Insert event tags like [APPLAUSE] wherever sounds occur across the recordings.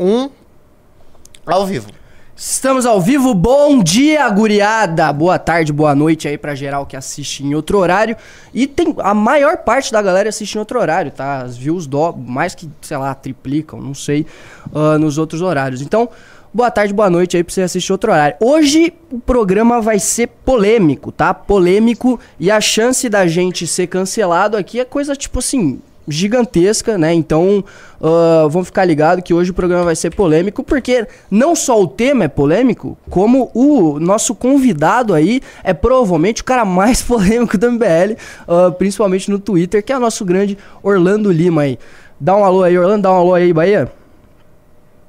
um. Ao vivo. Estamos ao vivo, bom dia, guriada! Boa tarde, boa noite aí pra geral que assiste em outro horário. E tem a maior parte da galera assiste em outro horário, tá? As views do, mais que, sei lá, triplicam, não sei, uh, nos outros horários. Então, boa tarde, boa noite aí pra você assistir outro horário. Hoje o programa vai ser polêmico, tá? Polêmico e a chance da gente ser cancelado aqui é coisa tipo assim, gigantesca, né? Então, uh, vamos ficar ligado que hoje o programa vai ser polêmico, porque não só o tema é polêmico, como o nosso convidado aí é provavelmente o cara mais [LAUGHS] polêmico do MBL, uh, principalmente no Twitter, que é o nosso grande Orlando Lima aí. Dá um alô aí, Orlando, dá um alô aí, Bahia.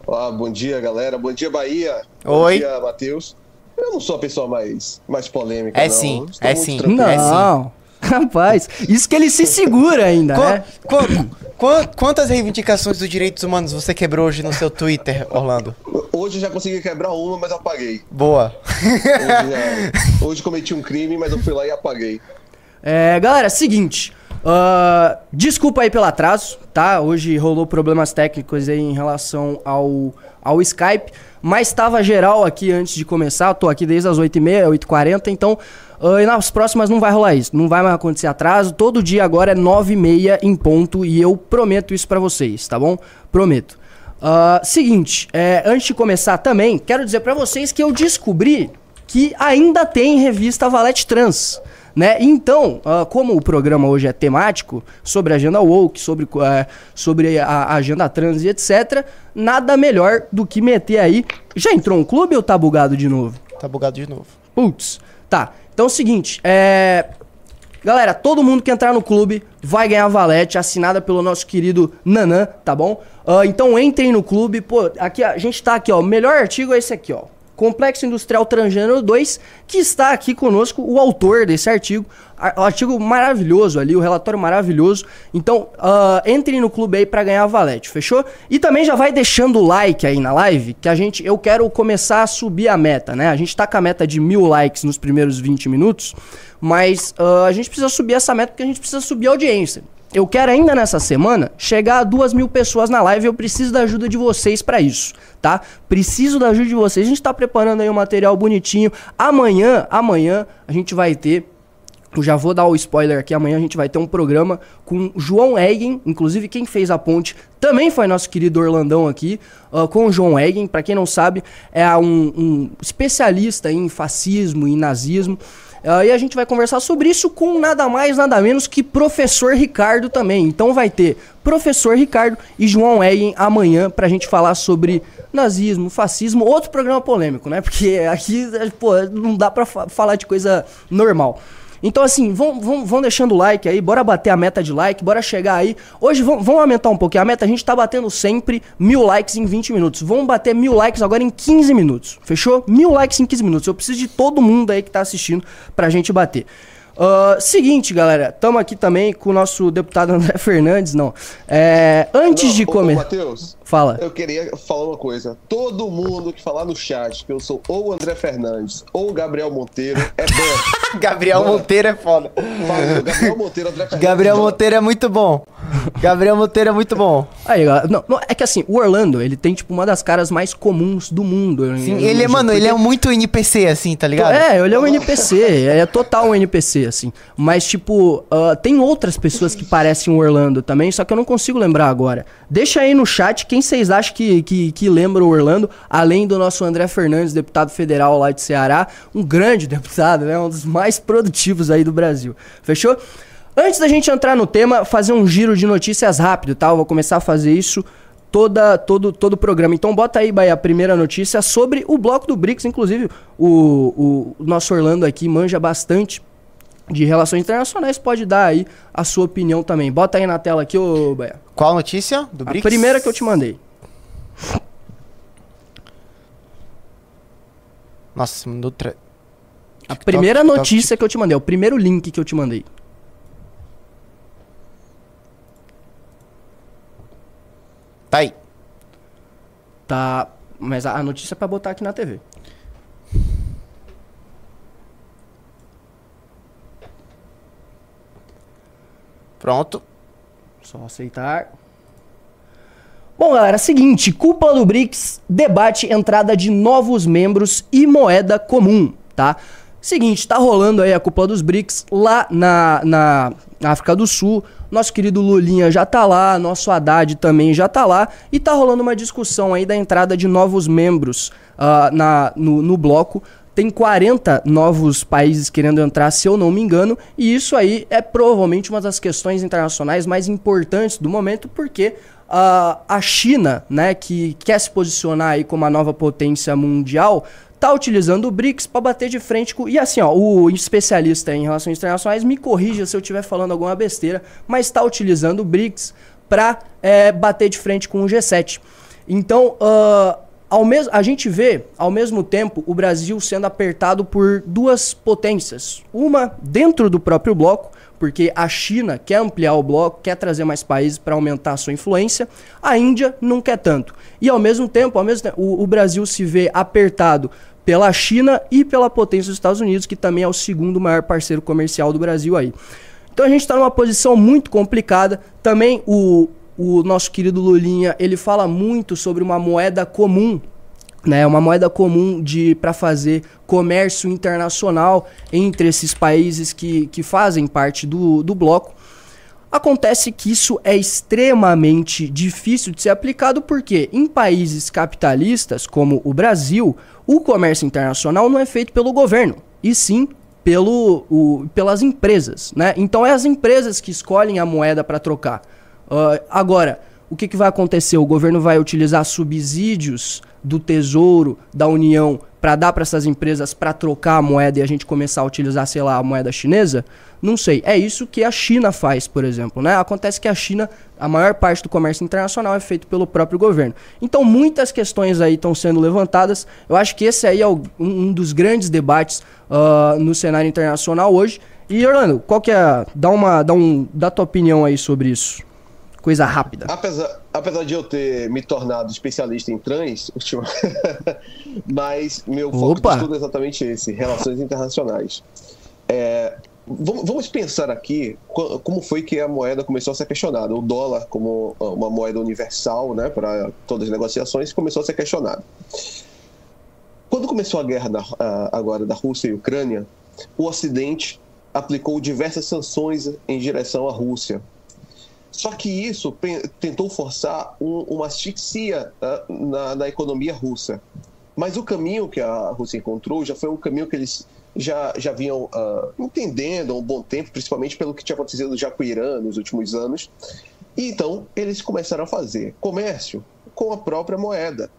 Olá, bom dia, galera. Bom dia, Bahia. Oi. Bom dia, Matheus. Eu não sou a pessoa mais, mais polêmica, É não. sim, Estou é muito sim. tranquilo. É sim. Não, [LAUGHS] rapaz, isso que ele se segura ainda, né? Qu- qu- qu- quantas reivindicações dos direitos humanos você quebrou hoje no seu Twitter, Orlando? Hoje eu já consegui quebrar uma, mas eu apaguei. Boa. Hoje, já- [LAUGHS] hoje cometi um crime, mas eu fui lá e apaguei. É, galera, seguinte. ah, desculpa aí pelo atraso, tá? Hoje rolou problemas técnicos aí em relação ao, ao Skype. Mas tava geral aqui antes de começar. Eu tô aqui desde as 8h30, 8h40. Então, ah, e nas próximas não vai rolar isso. Não vai mais acontecer atraso. Todo dia agora é 9h30 em ponto. E eu prometo isso pra vocês, tá bom? Prometo. Ah, seguinte, é, antes de começar também, quero dizer pra vocês que eu descobri que ainda tem revista Valete Trans. Né? Então, ah, como o programa hoje é temático, sobre a agenda woke, sobre, eh, sobre a, a agenda trans e etc., nada melhor do que meter aí. Já entrou um clube ou tá bugado de novo? Tá bugado de novo. Putz, tá. Então é o seguinte, é. Galera, todo mundo que entrar no clube vai ganhar valete assinada pelo nosso querido Nanã, tá bom? Ah, então entrem no clube, pô, aqui a gente tá aqui, ó, o melhor artigo é esse aqui, ó. Complexo Industrial Transgênero 2, que está aqui conosco o autor desse artigo. A- artigo maravilhoso ali, o relatório maravilhoso. Então, ah, entrem no clube aí pra ganhar valete, fechou? E também já vai deixando o like aí na live, que a gente, eu quero começar a subir a meta, né? A gente tá com a meta de mil likes nos primeiros 20 minutos, mas ah, a gente precisa subir essa meta porque a gente precisa subir a audiência. Eu quero ainda nessa semana chegar a duas mil pessoas na live. Eu preciso da ajuda de vocês pra isso, tá? Preciso da ajuda de vocês. A gente tá preparando aí um material bonitinho. Amanhã, amanhã a gente vai ter eu já vou dar o spoiler aqui, amanhã a gente vai ter um programa com João Eggen, inclusive quem fez a ponte também foi nosso querido Orlandão aqui, ah, com o João Eggen, pra quem não sabe, é um, um especialista em fascismo e nazismo, Ah, e a gente vai conversar sobre isso com nada mais, nada menos que professor Ricardo também. Então vai ter professor Ricardo e João Eggen amanhã pra gente falar sobre nazismo, fascismo, outro programa polêmico, né? Porque aqui, pô, não dá pra fa- falar de coisa normal. Então, assim, vão, vão, vão deixando o like aí, bora bater a meta de like, bora chegar aí. Hoje vamos, vamos aumentar um pouquinho a meta, a gente tá batendo sempre mil likes em 20 minutos. Vamos bater mil likes agora em 15 minutos, fechou? Mil likes em 15 minutos. Eu preciso de todo mundo aí que tá assistindo pra gente bater. Ah, seguinte, galera, tamo aqui também com o nosso deputado [LAUGHS] André Fernandes, não. É, antes de Ô, ô, comer. Matheus, Fala. eu queria falar uma coisa. Todo mundo que falar no chat que eu sou ou o André Fernandes ou o Gabriel Monteiro é bom. [LAUGHS] Gabriel Monteiro é foda. Gabriel Monteiro, André Fernandes. Gabriel. Monteiro é muito bom. Gabriel Monteiro é muito bom. Aí, galera, não, não, é que assim, o Orlando, ele tem, tipo, uma das caras mais comuns do mundo. Sim, ele é, mano, ele é muito NPC, assim, tá ligado? É, ele é um NPC, é total um NPC, assim. Mas, tipo, ah, tem outras pessoas que parecem o Orlando também, só que eu não consigo lembrar agora. Deixa aí no chat quem vocês acham que, que, que lembra o Orlando, além do nosso André Fernandes, deputado federal lá de Ceará, um grande [LAUGHS] deputado, né? Um dos mais produtivos aí do Brasil. Fechou? Antes da gente entrar no tema, fazer um giro de notícias rápido, tá? Eu vou começar a fazer isso toda, todo, todo o programa. Então bota aí, Bahia, a primeira notícia sobre o bloco do BRICS. Inclusive, o, o nosso Orlando aqui manja bastante de relações internacionais. Pode dar aí a sua opinião também. Bota aí na tela aqui, ô Bahia. Qual notícia do A BRICS? primeira que eu te mandei. Nossa, mandou... Tra... A primeira notícia que eu te mandei. O primeiro link que eu te mandei. Tá aí. Tá. Mas a a notícia é pra botar aqui na TV. Pronto. Só aceitar. Bom, galera, seguinte, cúpula do BRICS debate entrada de novos membros e moeda comum, tá? Seguinte, tá rolando aí a cúpula dos BRICS lá na, na África do Sul. Nosso querido Lulinha já tá lá, nosso Haddad também já tá lá. E tá rolando uma discussão aí da entrada de novos membros uh, na, no, no bloco. Tem 40 novos países querendo entrar, se eu não me engano, e isso aí é provavelmente uma das questões internacionais mais importantes do momento, porque uh, a China, né, que quer se posicionar aí como a nova potência mundial, tá utilizando o BRICS para bater de frente com. E assim, ó, o especialista em relações internacionais me corrija se eu estiver falando alguma besteira, mas está utilizando o BRICS para é, bater de frente com o G7. Então, uh, ao mes a gente vê, ao mesmo tempo, o Brasil sendo apertado por duas potências. Uma dentro do próprio bloco porque a China quer ampliar o bloco, quer trazer mais países para aumentar a sua influência, a Índia não quer tanto. E ao mesmo tempo, ao mesmo tempo o, o Brasil se vê apertado pela China e pela potência dos Estados Unidos, que também é o segundo maior parceiro comercial do Brasil aí. Então a gente está numa posição muito complicada. Também o, o nosso querido Lulinha, ele fala muito sobre uma moeda comum né, uma moeda comum de para fazer comércio internacional entre esses países que, que fazem parte do, do bloco. Acontece que isso é extremamente difícil de ser aplicado porque em países capitalistas como o Brasil, o comércio internacional não é feito pelo governo, e sim pelo, o, pelas empresas. Né? Então é as empresas que escolhem a moeda para trocar. Uh, agora, o que, que vai acontecer? O governo vai utilizar subsídios do Tesouro, da União, para dar para essas empresas para trocar a moeda e a gente começar a utilizar, sei lá, a moeda chinesa? Não sei. É isso que a China faz, por exemplo, né? Acontece que a China, a maior parte do comércio internacional é feito pelo próprio governo. Então, muitas questões aí estão sendo levantadas. Eu acho que esse aí é o, um dos grandes debates uh, no cenário internacional hoje. E Orlando, qual que é? Dá uma, dá um, dá tua opinião aí sobre isso. Coisa rápida. Apesar, apesar de eu ter me tornado especialista em trans, [LAUGHS] mas meu foco Opa. de estudo é exatamente esse, relações internacionais. É, vamos pensar aqui como foi que a moeda começou a ser questionada. O dólar, como uma moeda universal né, para todas as negociações, começou a ser questionado. Quando começou a guerra da, agora da Rússia e Ucrânia, o Ocidente aplicou diversas sanções em direção à Rússia, só que isso tentou forçar um, uma asfixia uh, na, na, economia russa. Mas o caminho que a Rússia encontrou já foi um caminho que eles já, já vinham uh, entendendo há um bom tempo, principalmente pelo que tinha acontecido já com o Irã nos últimos anos. E então eles começaram a fazer comércio com a própria moeda.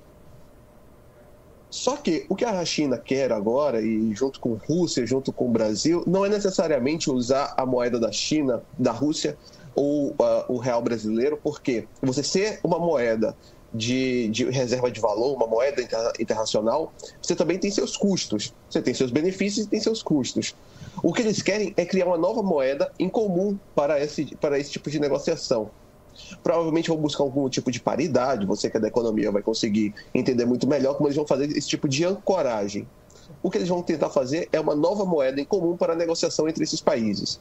Só que o que a China quer agora, e junto com a Rússia, junto com o Brasil, não é necessariamente usar a moeda da China, da Rússia, ou uh, o real brasileiro, porque você ser uma moeda de, de, reserva de valor, uma moeda inter, internacional, você também tem seus custos. Você tem seus benefícios e tem seus custos. O que eles querem é criar uma nova moeda em comum para esse, para esse tipo de negociação. Provavelmente vão buscar algum tipo de paridade, você que é da economia vai conseguir entender muito melhor como eles vão fazer esse tipo de ancoragem. O que eles vão tentar fazer é uma nova moeda em comum para a negociação entre esses países.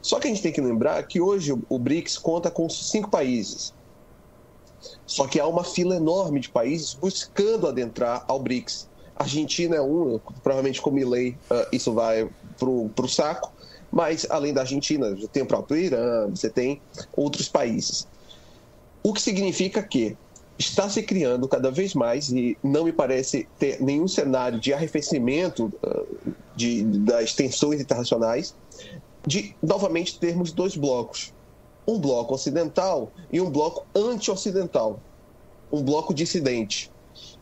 Só que a gente tem que lembrar que hoje o BRICS conta com cinco países. Só que há uma fila enorme de países buscando adentrar ao BRICS. A Argentina é um, provavelmente com Milley uh, isso vai para o saco, mas além da Argentina, você tem o próprio Irã, você tem outros países. O que significa que está se criando cada vez mais, e não me parece ter nenhum cenário de arrefecimento uh, de, das tensões internacionais, de novamente termos dois blocos. Um bloco ocidental e um bloco anti-ocidental. Um bloco dissidente,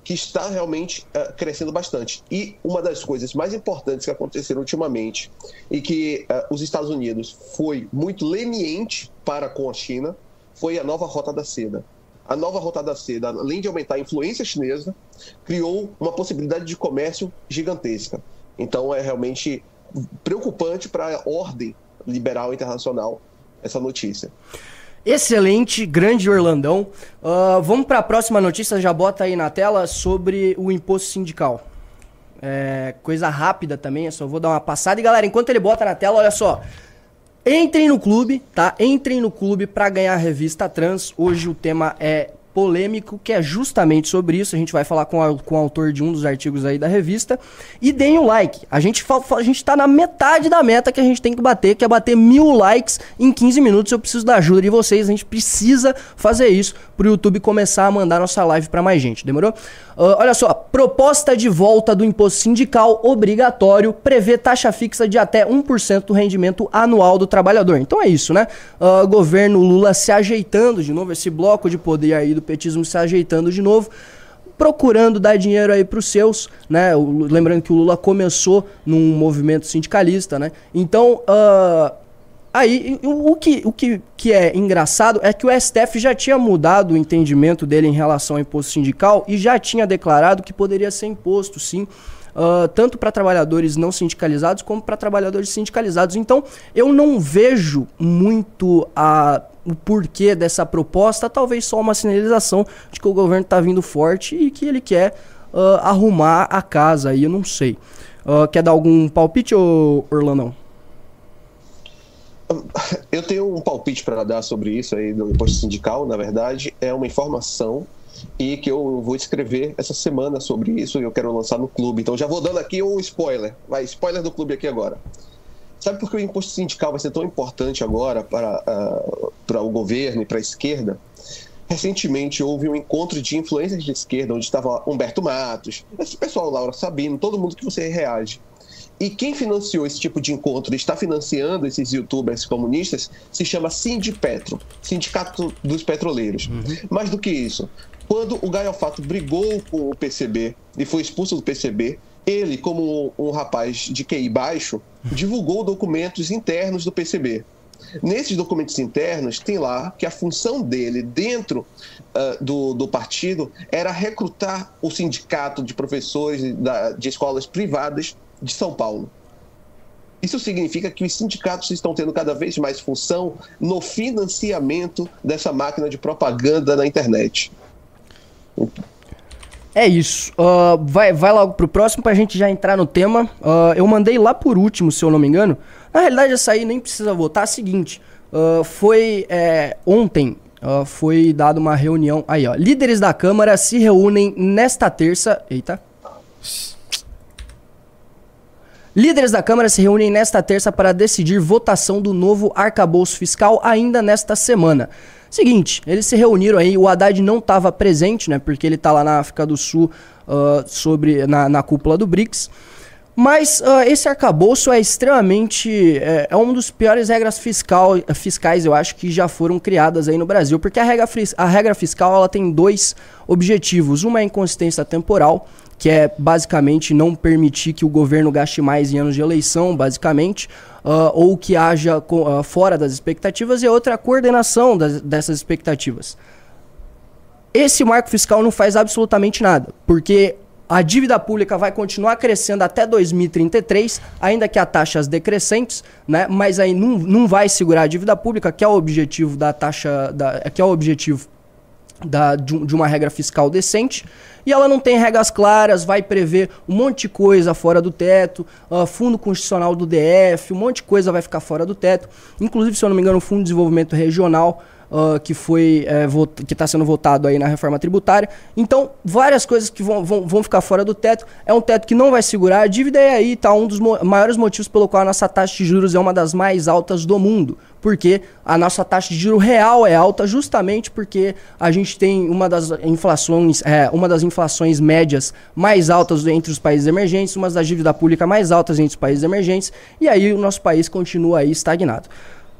que está realmente uh, crescendo bastante. E uma das coisas mais importantes que aconteceram ultimamente e que uh, os Estados Unidos foi muito leniente para com a China foi a nova Rota da Seda. A nova Rota da Seda, além de aumentar a influência chinesa, criou uma possibilidade de comércio gigantesca. Então é realmente preocupante para a ordem liberal internacional essa notícia. Excelente, grande Orlandão. Uh, vamos para a próxima notícia, já bota aí na tela sobre o imposto sindical. É, coisa rápida também, eu só vou dar uma passada. E galera, enquanto ele bota na tela, olha só. Entrem no clube, tá? Entrem no clube para ganhar a revista Trans. Hoje o tema é polêmico que é justamente sobre isso. A gente vai falar com, a, com o autor de um dos artigos aí da revista. E deem o like. A gente, a gente tá na metade da meta que a gente tem que bater, que é bater mil likes em 15 minutos. Eu preciso da ajuda de vocês. A gente precisa fazer isso pro YouTube começar a mandar nossa live para mais gente. Demorou? Uh, olha só, proposta de volta do imposto sindical obrigatório prevê taxa fixa de até 1% do rendimento anual do trabalhador. Então é isso, né? Uh, governo Lula se ajeitando de novo, esse bloco de poder aí do petismo se ajeitando de novo procurando dar dinheiro aí para os seus, né? Lembrando que o Lula começou num movimento sindicalista, né? Então, uh, Aí, o, que, o que, que é engraçado é que o STF já tinha mudado o entendimento dele em relação ao imposto sindical e já tinha declarado que poderia ser imposto, sim, uh, tanto para trabalhadores não sindicalizados como para trabalhadores sindicalizados. Então, eu não vejo muito a, o porquê dessa proposta, talvez só uma sinalização de que o governo está vindo forte e que ele quer uh, arrumar a casa aí, eu não sei. Uh, quer dar algum palpite, ou Orlandão? Eu tenho um palpite para dar sobre isso aí do imposto sindical, na verdade, é uma informação e que eu vou escrever essa semana sobre isso e eu quero lançar no clube. Então já vou dando aqui um spoiler. Vai, spoiler do clube aqui agora. Sabe por que o imposto sindical vai ser tão importante agora para, uh, para o governo e para a esquerda? Recentemente houve um encontro de influências de esquerda, onde estava Humberto Matos, esse pessoal, Laura Sabino, todo mundo que você reage. E quem financiou esse tipo de encontro e está financiando esses youtubers comunistas se chama Sindipetro, Sindicato dos Petroleiros. Uhum. Mais do que isso, quando o Gaiofato brigou com o PCB e foi expulso do PCB, ele, como um, um rapaz de QI baixo, divulgou documentos internos do PCB. Nesses documentos internos, tem lá que a função dele dentro uh, do, do partido era recrutar o sindicato de professores da, de escolas privadas de São Paulo. Isso significa que os sindicatos estão tendo cada vez mais função no financiamento dessa máquina de propaganda na internet. É isso. Uh, vai, vai logo pro próximo pra gente já entrar no tema. Uh, eu mandei lá por último, se eu não me engano. Na realidade, essa aí nem precisa votar. É seguinte, uh, foi é, ontem. foi dada uma reunião. Aí, ó. Líderes da Câmara se reúnem nesta terça. Eita. Líderes da Câmara se reúnem nesta terça para decidir votação do novo arcabouço fiscal ainda nesta semana. Seguinte, eles se reuniram aí, o Haddad não estava presente, né? Porque ele está lá na África do Sul uh, sobre, na, na cúpula do BRICS. Mas uh, esse arcabouço é extremamente. É, é uma das piores regras fiscal, fiscais, eu acho, que já foram criadas aí no Brasil. Porque a regra, a regra fiscal ela tem dois objetivos. Uma é a inconsistência temporal que é basicamente não permitir que o governo gaste mais em anos de eleição, basicamente, uh, ou que haja uh, fora das expectativas, e outra a coordenação das, dessas expectativas. Esse marco fiscal não faz absolutamente nada, porque a dívida pública vai continuar crescendo até 2033, ainda que a taxas decrescentes, né? Mas aí não, não vai segurar a dívida pública, que é o objetivo da taxa, da, que é o objetivo da, de, de uma regra fiscal decente. E ela não tem regras claras, vai prever um monte de coisa fora do teto, uh, fundo constitucional do DF, um monte de coisa vai ficar fora do teto. Inclusive, se eu não me engano, o Fundo de Desenvolvimento Regional uh, que foi é, que está sendo votado aí na reforma tributária. Então, várias coisas que vão, vão, vão ficar fora do teto. É um teto que não vai segurar. A dívida é aí, tá? Um dos mo maiores motivos pelo qual a nossa taxa de juros é uma das mais altas do mundo. Porque a nossa taxa de juro real é alta justamente porque a gente tem uma das inflações, é, uma das inflações médias mais altas entre os países emergentes, uma das dívidas públicas mais altas entre os países emergentes, e aí o nosso país continua aí estagnado.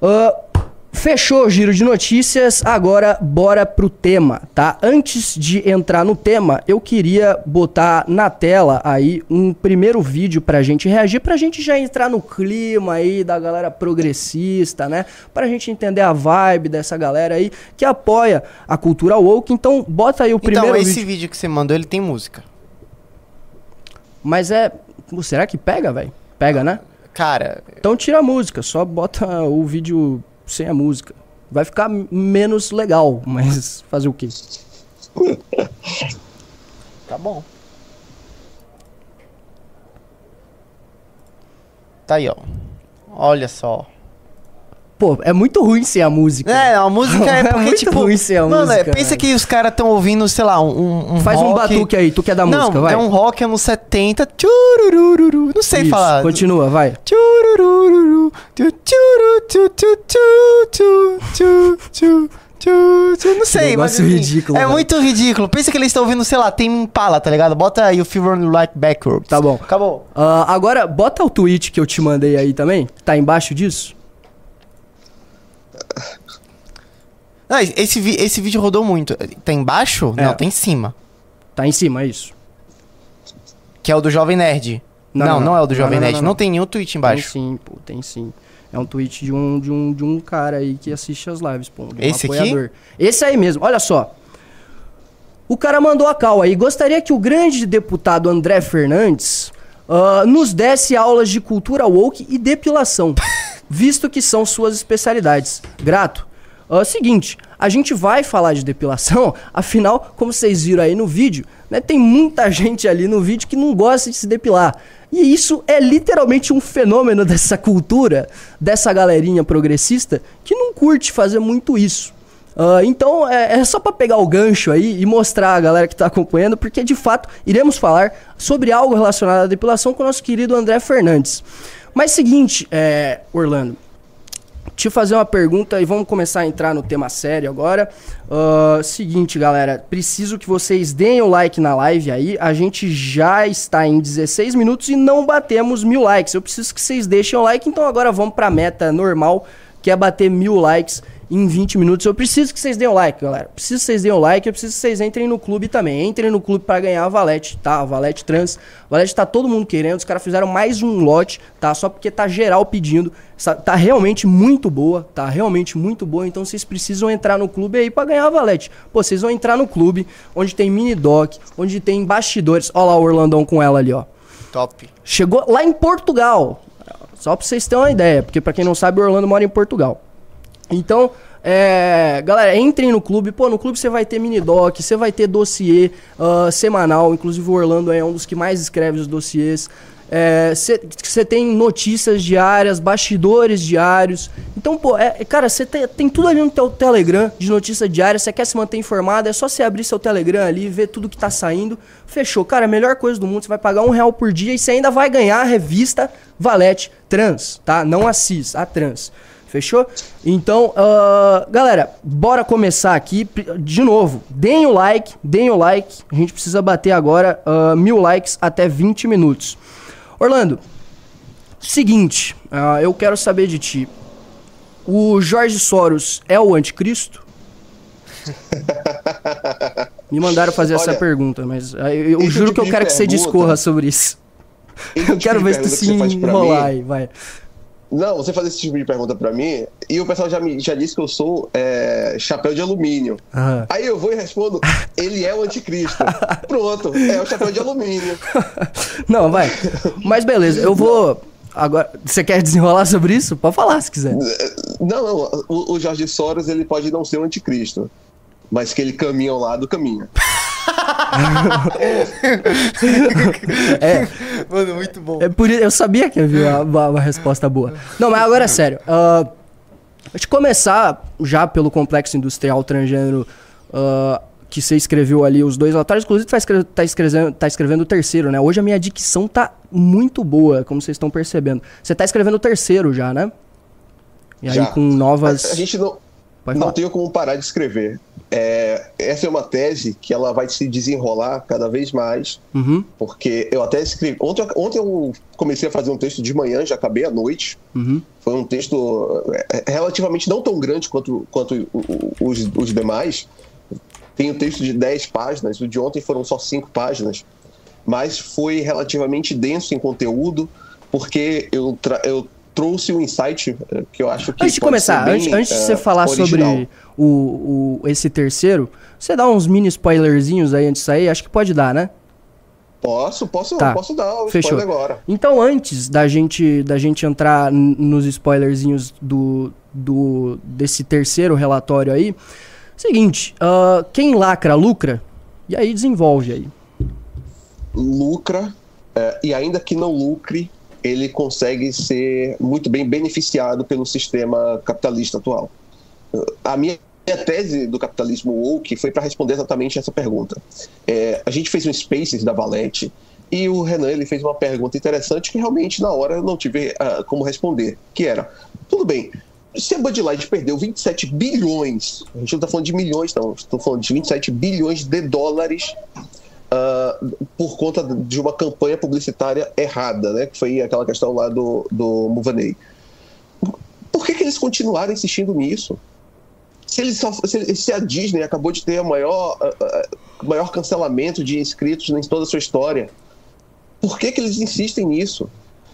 Uh, Fechou o giro de notícias, agora bora pro tema, tá? Antes de entrar no tema, eu queria botar na tela aí um primeiro vídeo pra gente reagir, pra gente já entrar no clima aí da galera progressista, né? Pra gente entender a vibe dessa galera aí que apoia a cultura woke. Então, bota aí o então, primeiro vídeo. Então, esse vídeo. vídeo que você mandou, ele tem música. Mas é... Será que pega, velho? Pega, né? Cara... Então tira a música, só bota o vídeo sem a música. Vai ficar menos legal, mas fazer o quê? [LAUGHS] tá bom. Tá aí, ó. Olha só. Pô, é muito ruim sem a música. É, a música é [LAUGHS] porque, é muito tipo, ruim sem a mano, é, música. Mano, pensa que os caras estão ouvindo, sei lá, um, um Faz rock. um batuque aí, tu quer é da música, é vai. é um rock anos 70. Não sei Isso, falar. continua, vai. Tchu, tchu, tchu, tchu, tchu, tchu, não sei, mano. mas. Assim, ridículo. É muito ridículo. Pensa que eles estão ouvindo, sei lá, tem Impala, tá ligado? Bota aí o Fever and Like Backwards. Tá bom. Acabou. Uh, agora, bota o tweet que eu te mandei aí também. Tá embaixo disso. Não, esse, esse vídeo rodou muito. Tá embaixo? É. Não, tá em cima. Tá em cima, é isso. Que é o do Jovem Nerd. Não, Não, não, não, é o do Jovem não, Nerd. não, tem nenhum tweet Tem embaixo. sim, pô, tem sim. É um tweet de um, de um, de um cara aí que assiste as lives, pô. um Esse aqui? apoiador. Esse aí mesmo, olha só. O cara mandou a cal aí. Gostaria que o grande deputado André Fernandes ah, nos desse aulas de cultura woke e depilação, [LAUGHS] visto que são suas especialidades. Grato. Ah, seguinte, a gente vai falar de depilação, [LAUGHS] afinal, como vocês viram aí no vídeo, né, tem muita [LAUGHS] gente ali no vídeo que não gosta de se depilar. E isso é literalmente um fenômeno [LAUGHS] dessa cultura, dessa galerinha progressista, que não curte fazer muito isso. Ah, então é, é só pra pegar o gancho aí e mostrar a galera que tá acompanhando, porque de fato iremos falar sobre algo relacionado à depilação com o nosso querido André Fernandes. Mas seguinte, é, Orlando, te fazer uma pergunta e vamos começar a entrar no tema sério agora. Ah, seguinte, galera, preciso que vocês deem o like na live aí. A gente já está em 16 minutos e não batemos mil likes. Eu preciso que vocês deixem o like, então agora vamos pra meta normal, que é bater mil likes em 20 minutos. Eu preciso que vocês deem o like, galera. Preciso que vocês deem o like, eu preciso que vocês entrem no clube também. Entrem no clube pra ganhar a Valete, tá? A Valete Trans. A Valete tá todo mundo querendo. Os caras fizeram mais um lote, tá? Só porque tá geral pedindo. Tá realmente muito boa, tá realmente muito boa. Então vocês precisam entrar no clube aí pra ganhar a Valete. Pô, vocês vão entrar no clube onde tem mini doc, onde tem bastidores. Ó lá o Orlandão com ela ali, ó. Top. Chegou lá em Portugal. Só pra vocês terem uma ideia, porque pra quem não sabe, o Orlando mora em Portugal. Então, é, galera, entrem no clube. Pô, no clube você vai ter mini doc, você vai ter dossiê ah, semanal. Inclusive o Orlando é um dos que mais escreve os dossiês. Você tem notícias diárias, bastidores diários. Então, pô, é, é, cara, você tem, tem tudo ali no teu Telegram de notícia diária. Você quer se manter informado, é só você abrir seu Telegram ali, ver tudo que tá saindo. Fechou. Cara, melhor coisa do mundo, você vai pagar um real por dia e você ainda vai ganhar a revista Valete Trans, tá? Não a Cis, a Trans. Fechou? Então, ah, galera, bora começar aqui. De novo, deem o like, deem o like. A gente precisa bater agora ah, mil likes até 20 minutos. Orlando, seguinte, ah, eu quero saber de ti. O Jorge Soros é o anticristo? [LAUGHS] Me mandaram fazer essa Olha, pergunta, mas ah, eu, eu juro que eu quero que você pergunta- discorra sobre isso. [LAUGHS] Eu quero ver se tu pergunta se enrolar aí, vai. Não, você faz esse tipo de pergunta pra mim e o pessoal já, me, já disse que eu sou é, chapéu de alumínio. Aham. Aí eu vou e respondo, [LAUGHS] ele é o anticristo. Pronto, é o chapéu de alumínio. [LAUGHS] Não, vai. Mas beleza, eu vou. Agora, você quer desenrolar sobre isso? Pode falar se quiser. Não, não, o, o Jorge Soros ele pode não ser o anticristo, mas que ele caminha ao lado, caminha. [LAUGHS] [LAUGHS] É, Mano, muito bom. é por eu sabia que havia uma, uma- resposta boa. Não, mas agora é sério. Deixa eu começar já pelo complexo industrial transgênero ah, que você escreveu ali, os dois relatórios. Inclusive, tá, escre tá, escrevendo, tá escrevendo o terceiro, né? Hoje a minha dicção tá muito boa, como vocês estão percebendo. Você tá escrevendo o terceiro já, né? E aí Já. com novas. A, a gente não, Pode não falar. tem como parar de escrever. É, essa é uma tese que ela vai se desenrolar cada vez mais, Uhum, porque eu até escrevi. Ontem, ontem eu comecei a fazer um texto de manhã, já acabei à noite. uhum. Foi um texto é, relativamente não tão grande quanto, quanto os, os demais. Tem um texto de 10 páginas, o de ontem foram só 5 páginas, mas foi relativamente denso em conteúdo, porque eu, eu trouxe um insight eh, que eu acho que. Antes de pode começar, bem, antes, antes de você falar original. sobre o, o, esse terceiro, você dá uns mini spoilerzinhos aí antes de sair? Acho que pode dar, né? Posso, posso, Tá. posso dar o Fechou. agora. Então, antes da gente, da gente entrar nos spoilerzinhos do, do desse terceiro relatório aí, seguinte, ah, quem lacra, lucra, e aí desenvolve aí. Lucra, eh, e ainda que não lucre, ele consegue ser muito bem beneficiado pelo sistema capitalista atual. A minha tese do capitalismo woke foi para responder exatamente essa pergunta. É, a gente fez um Spaces da Valete e o Renan ele fez uma pergunta interessante que realmente na hora eu não tive uh, como responder, que era, tudo bem, se a Bud Light perdeu 27 bilhões, a gente não está falando de milhões, não, estou falando de 27 bilhões de dólares uh, por conta de uma campanha publicitária errada, né? Que foi aquela questão lá do, do Muvanei. Por que, que eles continuaram insistindo nisso? Se, se, se a Disney acabou de ter o maior, uh, maior cancelamento de inscritos em toda a sua história, por que, que eles insistem nisso?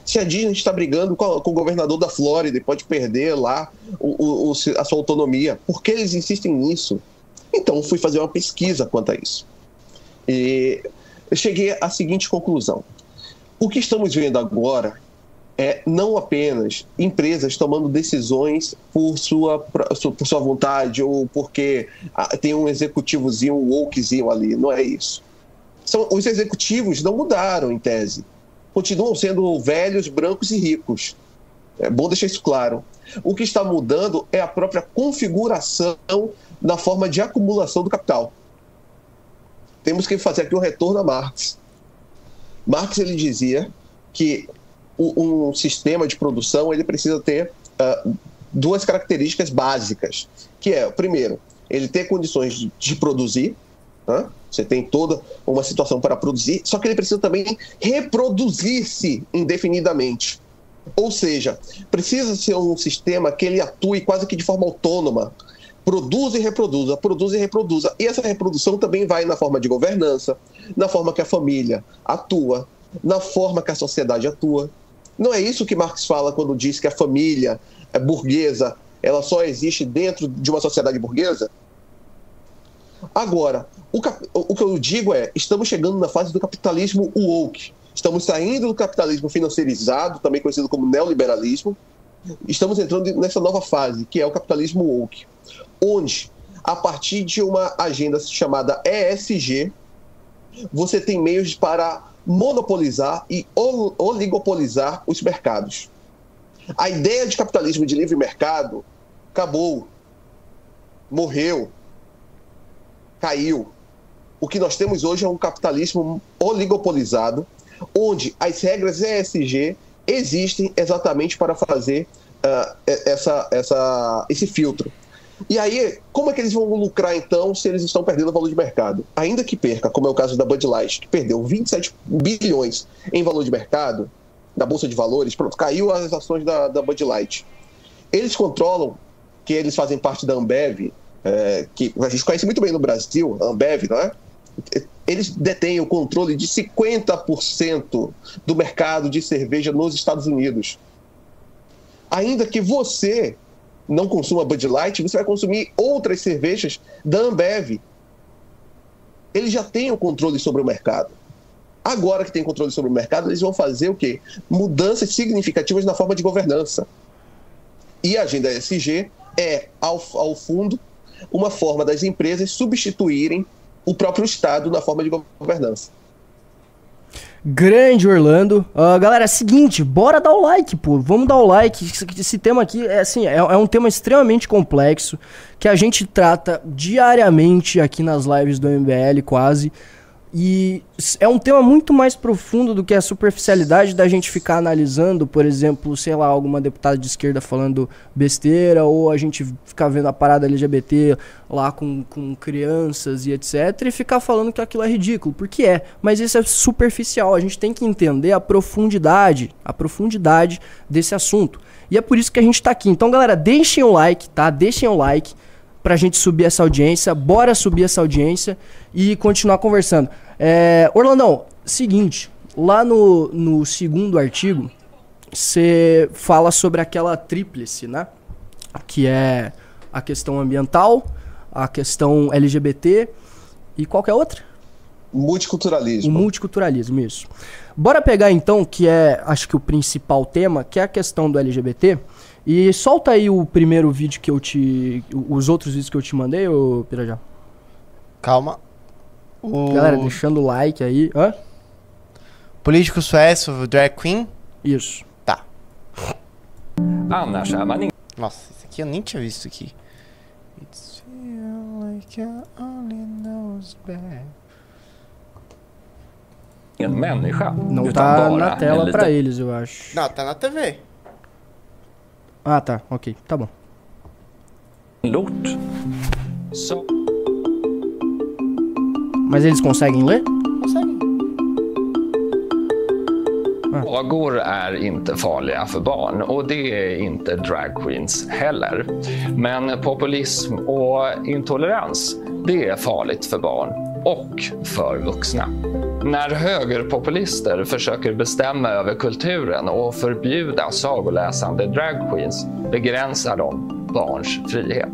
Se a Disney está brigando com, a, com o governador da Flórida e pode perder lá o, o, a sua autonomia, por que eles insistem nisso? Então, fui fazer uma pesquisa quanto a isso. E cheguei à seguinte conclusão: o que estamos vendo agora é não apenas empresas tomando decisões por sua, por sua vontade ou porque ah, tem um executivozinho, um wokezinho ali. Não é isso. São, os executivos não mudaram, em tese. Continuam sendo velhos, brancos e ricos. É bom deixar isso claro. O que está mudando é a própria configuração na forma de acumulação do capital temos que fazer aqui um retorno a Marx. Marx ele dizia que um sistema de produção ele precisa ter uh, duas características básicas, que é, primeiro, ele ter condições de produzir, né? você tem toda uma situação para produzir, só que ele precisa também reproduzir-se indefinidamente. Ou seja, precisa ser um sistema que ele atue quase que de forma autônoma, produza e reproduza, produza e reproduza. E essa reprodução também vai na forma de governança, na forma que a família atua, na forma que a sociedade atua. Não é isso que Marx fala quando diz que a família é burguesa ela só existe dentro de uma sociedade burguesa? Agora, o, o que eu digo é, estamos chegando na fase do capitalismo woke. Estamos saindo do capitalismo financeirizado, também conhecido como neoliberalismo. Estamos entrando nessa nova fase, que é o capitalismo woke onde, a partir de uma agenda chamada ESG, você tem meios para monopolizar e oligopolizar os mercados. A ideia de capitalismo de livre mercado acabou, morreu, caiu. O que nós temos hoje é um capitalismo oligopolizado, onde as regras ESG existem exatamente para fazer uh, essa, essa, esse filtro. E aí, como é que eles vão lucrar então se eles estão perdendo valor de mercado? Ainda que perca, como é o caso da Bud Light, que perdeu 27 bilhões em valor de mercado, na Bolsa de Valores, pronto, caiu as ações da, da Bud Light. Eles controlam, que eles fazem parte da Ambev, é, que a gente conhece muito bem no Brasil, Ambev, não é? Eles detêm o controle de 50% do mercado de cerveja nos Estados Unidos. Ainda que você não consuma Bud Light, você vai consumir outras cervejas da Ambev. Eles já têm o controle sobre o mercado. Agora que tem controle sobre o mercado, eles vão fazer o quê? Mudanças significativas na forma de governança. E a agenda ESG é, ao, ao fundo, uma forma das empresas substituírem o próprio Estado na forma de governança. Grande Orlando. Uh, galera, é seguinte, bora dar o like, pô. Vamos dar o like. Esse, esse tema aqui é assim, é, é, um tema extremamente complexo que a gente trata diariamente aqui nas lives do MBL, quase. E é um tema muito mais profundo do que a superficialidade da gente ficar analisando, por exemplo, sei lá, alguma deputada de esquerda falando besteira, ou a gente ficar vendo a parada LGBT lá com, com crianças e etc, e ficar falando que aquilo é ridículo, porque é, mas isso é superficial, a gente tem que entender a profundidade, a profundidade desse assunto. E é por isso que a gente tá aqui. Então, galera, deixem o like, tá? Deixem o like pra gente subir essa audiência. Bora subir essa audiência e continuar conversando. É, Orlandão, seguinte, lá no, no segundo artigo, você fala sobre aquela tríplice, né? Que é a questão ambiental, a questão LGBT e qualquer outra? Multiculturalismo. O multiculturalismo, isso. Bora pegar então, que é, acho que o principal tema, que é a questão do LGBT. E solta aí o primeiro vídeo que eu te. Os outros vídeos que eu te mandei, ô Pirajá. Calma. O... Galera, deixando o like aí. Hã? Político sueco, drag queen. Isso. Tá. Är man ingen Nossa, esse aqui eu nem tinha visto aqui. It's feel like I only knows bad. människa. Não tá na tela liten pra eles, eu acho. Não, tá na TV. Ah, tá. Ok, tá bom. lort. Så Mas eles conseguem ler? Consegue. Sagor är inte farliga för barn och det är inte drag queens heller. Men populism och intolerans, det är farligt för barn och för vuxna. När högerpopulister försöker bestämma över kulturen och förbjuda sagoläsande drag queens begränsar de barns frihet.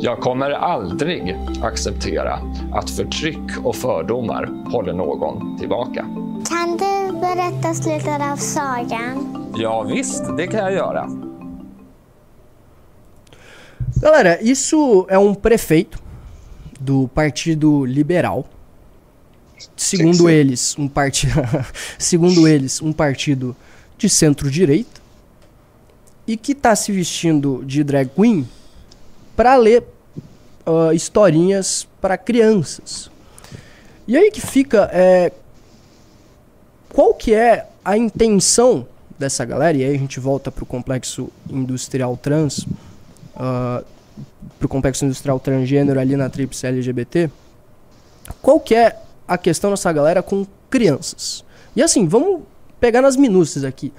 Jag kommer aldrig acceptera att förtryck och fördomar håller någon tillbaka. Kan du berätta slutet av sagan? Ja, visst, det kan jag göra. Galera, isso é um prefeito do Partido Liberal. Segundo eles, um partido, [LAUGHS] segundo eles, um partido de centro-direita e que tá se vestindo de drag queen para ler ah, historinhas para crianças. E aí que fica é, qual que é a intenção dessa galera? E aí a gente volta pro complexo industrial trans, uh, pro complexo industrial transgênero ali na tríplice LGBT. Qual que é a questão dessa galera com crianças? E assim, vamos pegar nas minúcias aqui.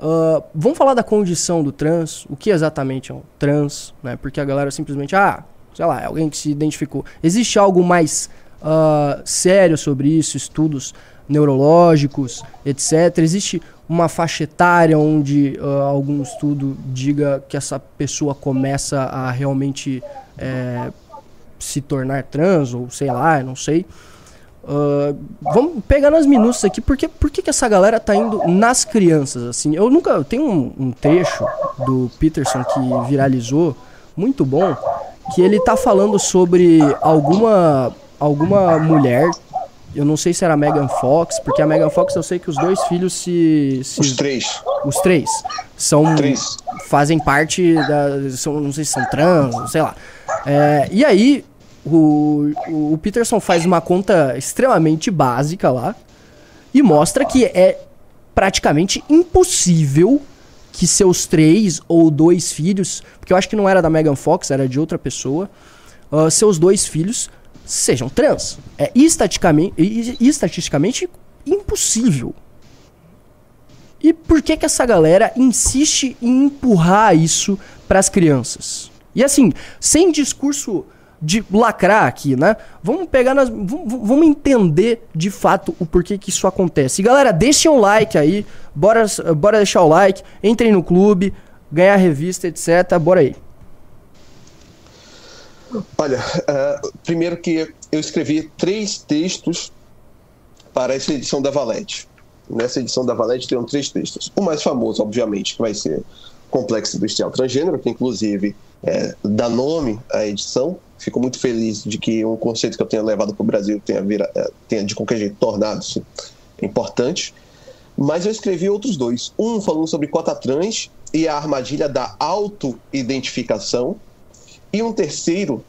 Ah, vamos falar da condição do trans, o que exatamente é um trans, né? Porque a galera simplesmente, ah, sei lá, é alguém que se identificou. Existe algo mais ah, sério sobre isso, estudos neurológicos, etc. Existe uma faixa etária onde ah, algum estudo diga que essa pessoa começa a realmente eh, se tornar trans, ou sei lá, não sei. Ah, vamos pegar nas minúcias aqui, porque por que, essa galera tá indo nas crianças, assim? Eu nunca. Tem um, um trecho do Peterson que viralizou, muito bom, que ele tá falando sobre alguma, alguma mulher. Eu não sei se era a Megan Fox, porque a Megan Fox eu sei que os dois filhos se. se Os três. os três são Três. fazem parte da são, não sei se são trans sei lá É, e aí o, o Peterson faz uma conta extremamente básica lá e mostra que é praticamente impossível que seus três ou dois filhos porque eu acho que não era da Megan Fox era de outra pessoa ah, seus dois filhos sejam trans é estaticamente, estatisticamente impossível e por que que essa galera insiste em empurrar isso pras crianças? E assim, sem discurso de lacrar aqui, né? Vamos pegar nas. Vamos, vamos entender de fato o porquê que isso acontece. E galera, deixem um like aí. Bora, bora deixar o like. Entrem no clube, ganhar revista, etc. Bora aí. Olha, eh, primeiro que eu escrevi três textos para essa edição da Valete. Nessa edição da Valete tem três textos. O mais famoso, obviamente, que vai ser Complexo Industrial Transgênero, que inclusive eh, dá nome à edição. Fico muito feliz de que um conceito que eu tenha levado para o Brasil tenha, vira, eh, tenha de qualquer jeito tornado-se importante. Mas eu escrevi outros dois. Um falando sobre cota trans e a armadilha da auto-identificação. E um terceiro,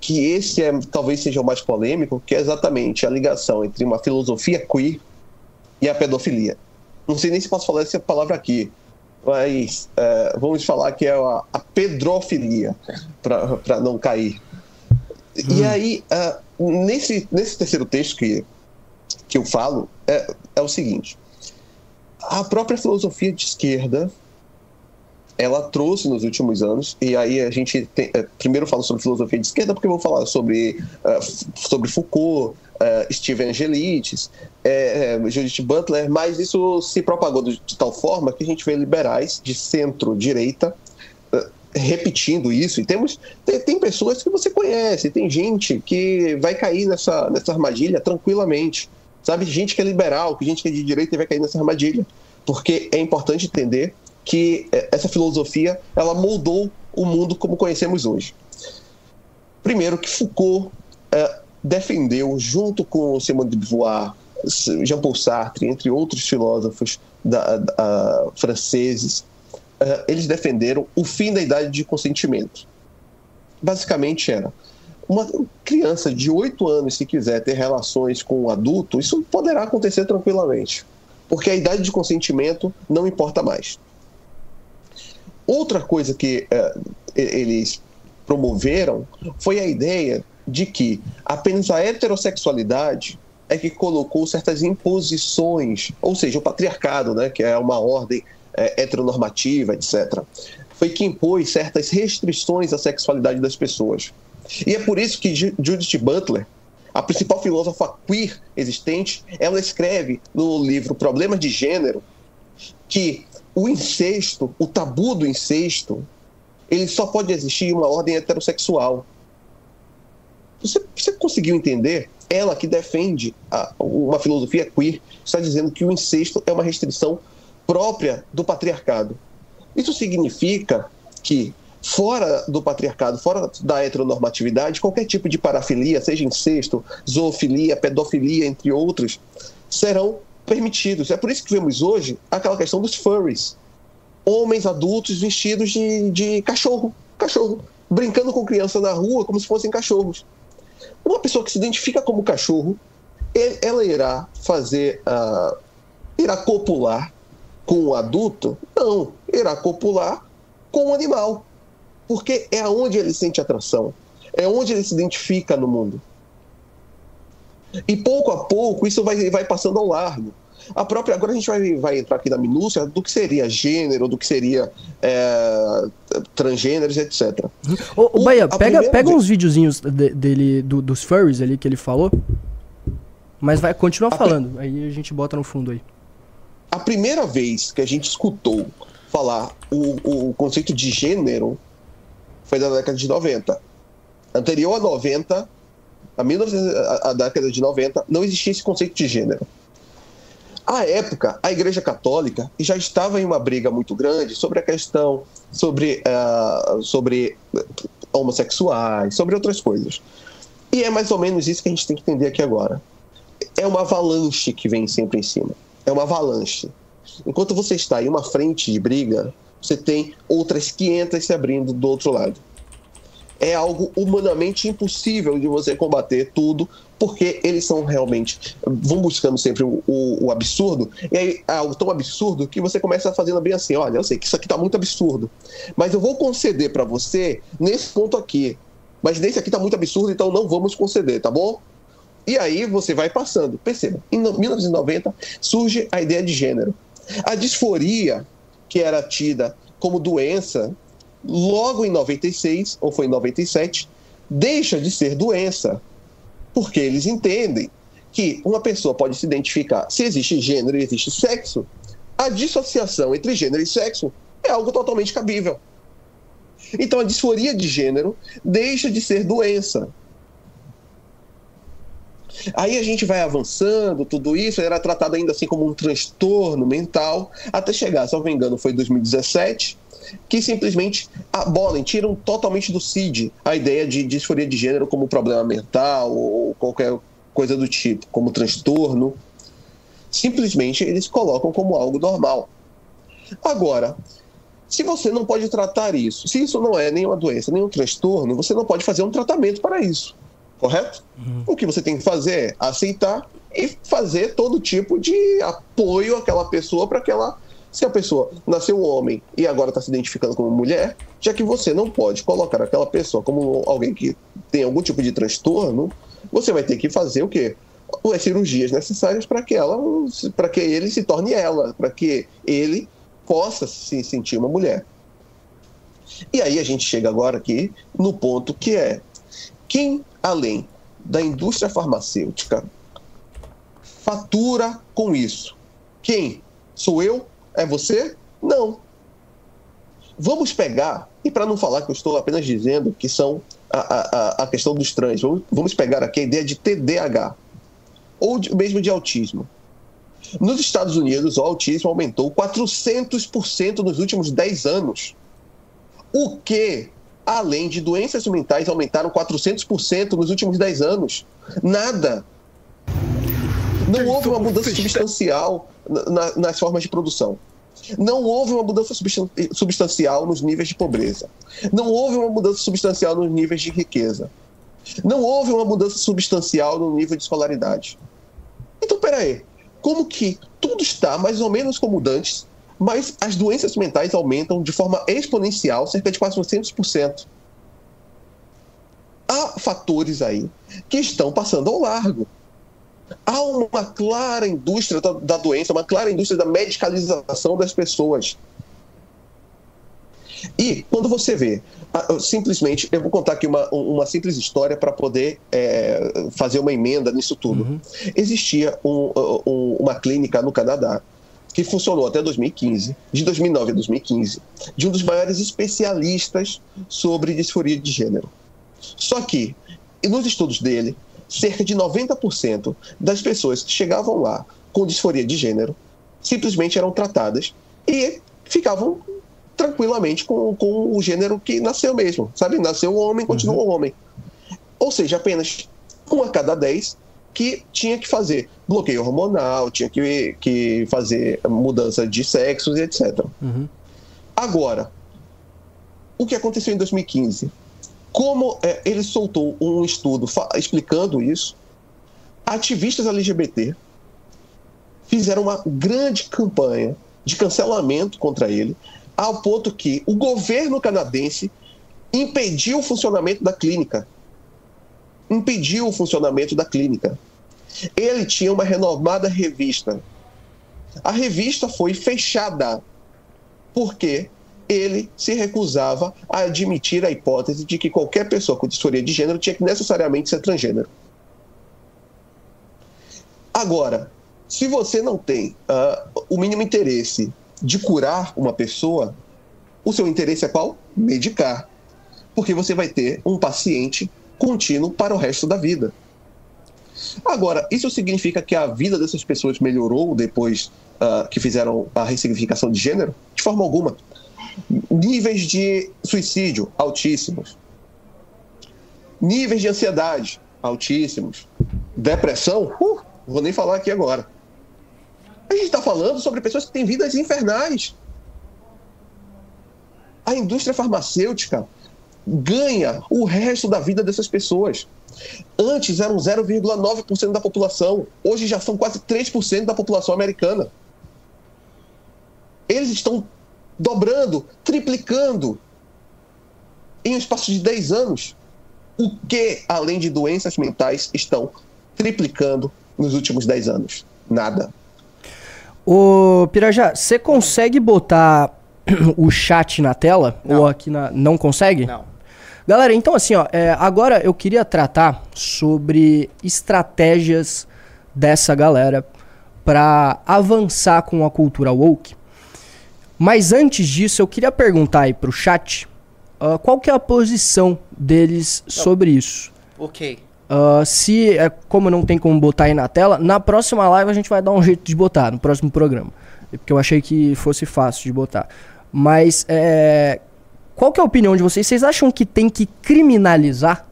que esse é, talvez seja o mais polêmico, que é exatamente a ligação entre uma filosofia queer e a pedofilia. Não sei nem se posso falar essa palavra aqui, mas é, vamos falar que é a, a pedrofilia, para não cair. E aí, ah, nesse, nesse terceiro texto que, que eu falo, é, é o seguinte: a própria filosofia de esquerda ela trouxe nos últimos anos, e aí a gente tem, eh, primeiro falo sobre filosofia de esquerda, porque vou falar sobre, f- sobre Foucault, eh, Steven Angelides, eh, eh, Judith Butler, mas isso se propagou de, de tal forma que a gente vê liberais de centro-direita repetindo isso, e temos tem, tem pessoas que você conhece, tem gente que vai cair nessa, nessa armadilha tranquilamente, sabe? Gente que é liberal, que gente que é de direita e vai cair nessa armadilha, porque é importante entender que eh, essa filosofia ela moldou o mundo como conhecemos hoje. Primeiro que Foucault eh, defendeu, junto com Simone de Beauvoir, Jean-Paul Sartre, entre outros filósofos da, da, franceses, uh, eles defenderam o fim da idade de consentimento. Basicamente era uma criança de 8 anos, se quiser ter relações com um adulto, isso poderá acontecer tranquilamente, porque a idade de consentimento não importa mais. Outra coisa que uh, eles promoveram foi a ideia de que apenas a heterossexualidade é que colocou certas imposições, ou seja, o patriarcado, né, que é uma ordem é, heteronormativa, etc., foi que impôs certas restrições à sexualidade das pessoas. E é por isso que Judith Butler, a principal filósofa queer existente, ela escreve no livro Problemas de Gênero que o incesto, o tabu do incesto, ele só pode existir em uma ordem heterossexual. Você, você conseguiu entender? Ela que defende a, uma filosofia queer está dizendo que o incesto é uma restrição própria do patriarcado. Isso significa que fora do patriarcado, fora da heteronormatividade, qualquer tipo de parafilia, seja incesto, zoofilia, pedofilia, entre outros, serão permitidos. É por isso que vemos hoje aquela questão dos furries. Homens adultos vestidos de, de cachorro, cachorro, brincando com criança na rua como se fossem cachorros. Uma pessoa que se identifica como cachorro, ela irá fazer, uh, irá copular com o adulto? Não, irá copular com o animal, porque é onde ele sente atração, é onde ele se identifica no mundo. E pouco a pouco isso vai, vai passando ao largo. A própria, agora a gente vai, vai entrar aqui na minúcia do que seria gênero, do que seria é, transgêneros, etc. Ô, o, Bahia, pega, pega uns videozinhos de, dele, do, dos furries ali que ele falou, mas vai continuar falando, aí a gente bota no fundo aí. A primeira vez que a gente escutou falar o, o conceito de gênero foi na década de 90. Anterior a 90, a, 19, a, a década de 90, não existia esse conceito de gênero. À época, a Igreja Católica já estava em uma briga muito grande sobre a questão sobre, uh, sobre homossexuais, sobre outras coisas. E é mais ou menos isso que a gente tem que entender aqui agora. É uma avalanche que vem sempre em cima. É uma avalanche. Enquanto você está em uma frente de briga, você tem outras 500 se abrindo do outro lado. É algo humanamente impossível de você combater tudo, porque eles são realmente. vão buscando sempre o, o, o absurdo, e aí é algo tão absurdo que você começa fazendo bem assim: olha, eu sei que isso aqui está muito absurdo, mas eu vou conceder para você nesse ponto aqui. Mas nesse aqui está muito absurdo, então não vamos conceder, tá bom? E aí você vai passando. Perceba, em 1990 surge a ideia de gênero. A disforia que era tida como doença, logo em 96, ou foi em 97, deixa de ser doença. Porque eles entendem que uma pessoa pode se identificar, se existe gênero e existe sexo, a dissociação entre gênero e sexo é algo totalmente cabível. Então a disforia de gênero deixa de ser doença. Aí a gente vai avançando, tudo isso era tratado ainda assim como um transtorno mental, até chegar, se não me engano, foi 2017, que simplesmente abolem, tiram totalmente do CID a ideia de disforia de gênero como problema mental ou qualquer coisa do tipo, como transtorno. Simplesmente eles colocam como algo normal. Agora, se você não pode tratar isso, se isso não é nenhuma doença, nenhum transtorno, você não pode fazer um tratamento para isso correto? Uhum. O que você tem que fazer é aceitar e fazer todo tipo de apoio àquela pessoa para que ela. Se a pessoa nasceu homem e agora está se identificando como mulher, já que você não pode colocar aquela pessoa como alguém que tem algum tipo de transtorno, você vai ter que fazer o quê? As cirurgias necessárias para que ela, para que ele se torne ela, para que ele possa se sentir uma mulher. E aí a gente chega agora aqui no ponto que é quem além da indústria farmacêutica, fatura com isso. Quem? Sou eu? É você? Não. Vamos pegar, e para não falar que eu estou apenas dizendo que são a, a, a questão dos trans, vamos, vamos pegar aqui a ideia de TDAH, ou de, mesmo de autismo. Nos Estados Unidos, o autismo aumentou 400% nos últimos 10 anos. O que além de doenças mentais aumentaram 400% nos últimos 10 anos. Nada. Não houve uma mudança substancial na- na- nas formas de produção. Não houve uma mudança substan- substancial nos níveis de pobreza. Não houve uma mudança substancial nos níveis de riqueza. Não houve uma mudança substancial no nível de escolaridade. Então, peraí. Como que tudo está mais ou menos como dantes, mas as doenças mentais aumentam de forma exponencial, cerca de 400%? Há fatores aí que estão passando ao largo. Há uma clara indústria da, doença, uma clara indústria da medicalização das pessoas. E quando você vê, simplesmente, eu vou contar aqui uma, uma simples história para poder é, fazer uma emenda nisso tudo. Existia um- um- uma clínica no Canadá que funcionou até 2015, de 2009 a 2015, de um dos maiores especialistas sobre disforia de gênero. Só que, nos estudos dele, cerca de 90% das pessoas que chegavam lá com disforia de gênero simplesmente eram tratadas e ficavam tranquilamente com, com o gênero que nasceu mesmo, sabe? Nasceu homem, continuou homem. Ou seja, apenas um a cada dez que tinha que fazer bloqueio hormonal, tinha que, que fazer mudança de sexos e etc. Agora, o que aconteceu em 2015? Como é, ele soltou um estudo explicando isso, ativistas LGBT fizeram uma grande campanha de cancelamento contra ele, ao ponto que o governo canadense impediu o funcionamento da clínica. Impediu o funcionamento da clínica. Ele tinha uma renomada revista. A revista foi fechada porque ele se recusava a admitir a hipótese de que qualquer pessoa com disforia de gênero tinha que necessariamente ser transgênero. Agora, se você não tem ah, o mínimo interesse de curar uma pessoa, o seu interesse é qual? Medicar. Porque você vai ter um paciente contínuo para o resto da vida. Agora, isso significa que a vida dessas pessoas melhorou depois ah, que fizeram a ressignificação de gênero? De forma alguma. Níveis de suicídio altíssimos. Níveis de ansiedade altíssimos. Depressão? Uh, vou nem falar aqui agora. A gente está falando sobre pessoas que têm vidas infernais. A indústria farmacêutica ganha o resto da vida dessas pessoas. Antes eram 0,9% da população, hoje já são quase 3% da população americana. Eles estão dobrando, triplicando em um espaço de 10 anos. O que, além de doenças mentais, estão triplicando nos últimos 10 anos? Nada. Ô, Pirajá, você consegue botar [CLEARS THROAT] o chat na tela? Ou aqui na. Não consegue? Não. Galera, então assim, ó, é, agora eu queria tratar sobre estratégias dessa galera pra avançar com a cultura woke. Mas antes disso, eu queria perguntar aí pro chat ah, qual que é a posição deles sobre isso. Ok. Ah, se, é, como não tem como botar aí na tela, na próxima live a gente vai dar um jeito de botar, no próximo programa. É Porque eu achei que fosse fácil de botar. Mas, é, qual que é a opinião de vocês? Vocês acham que tem que criminalizar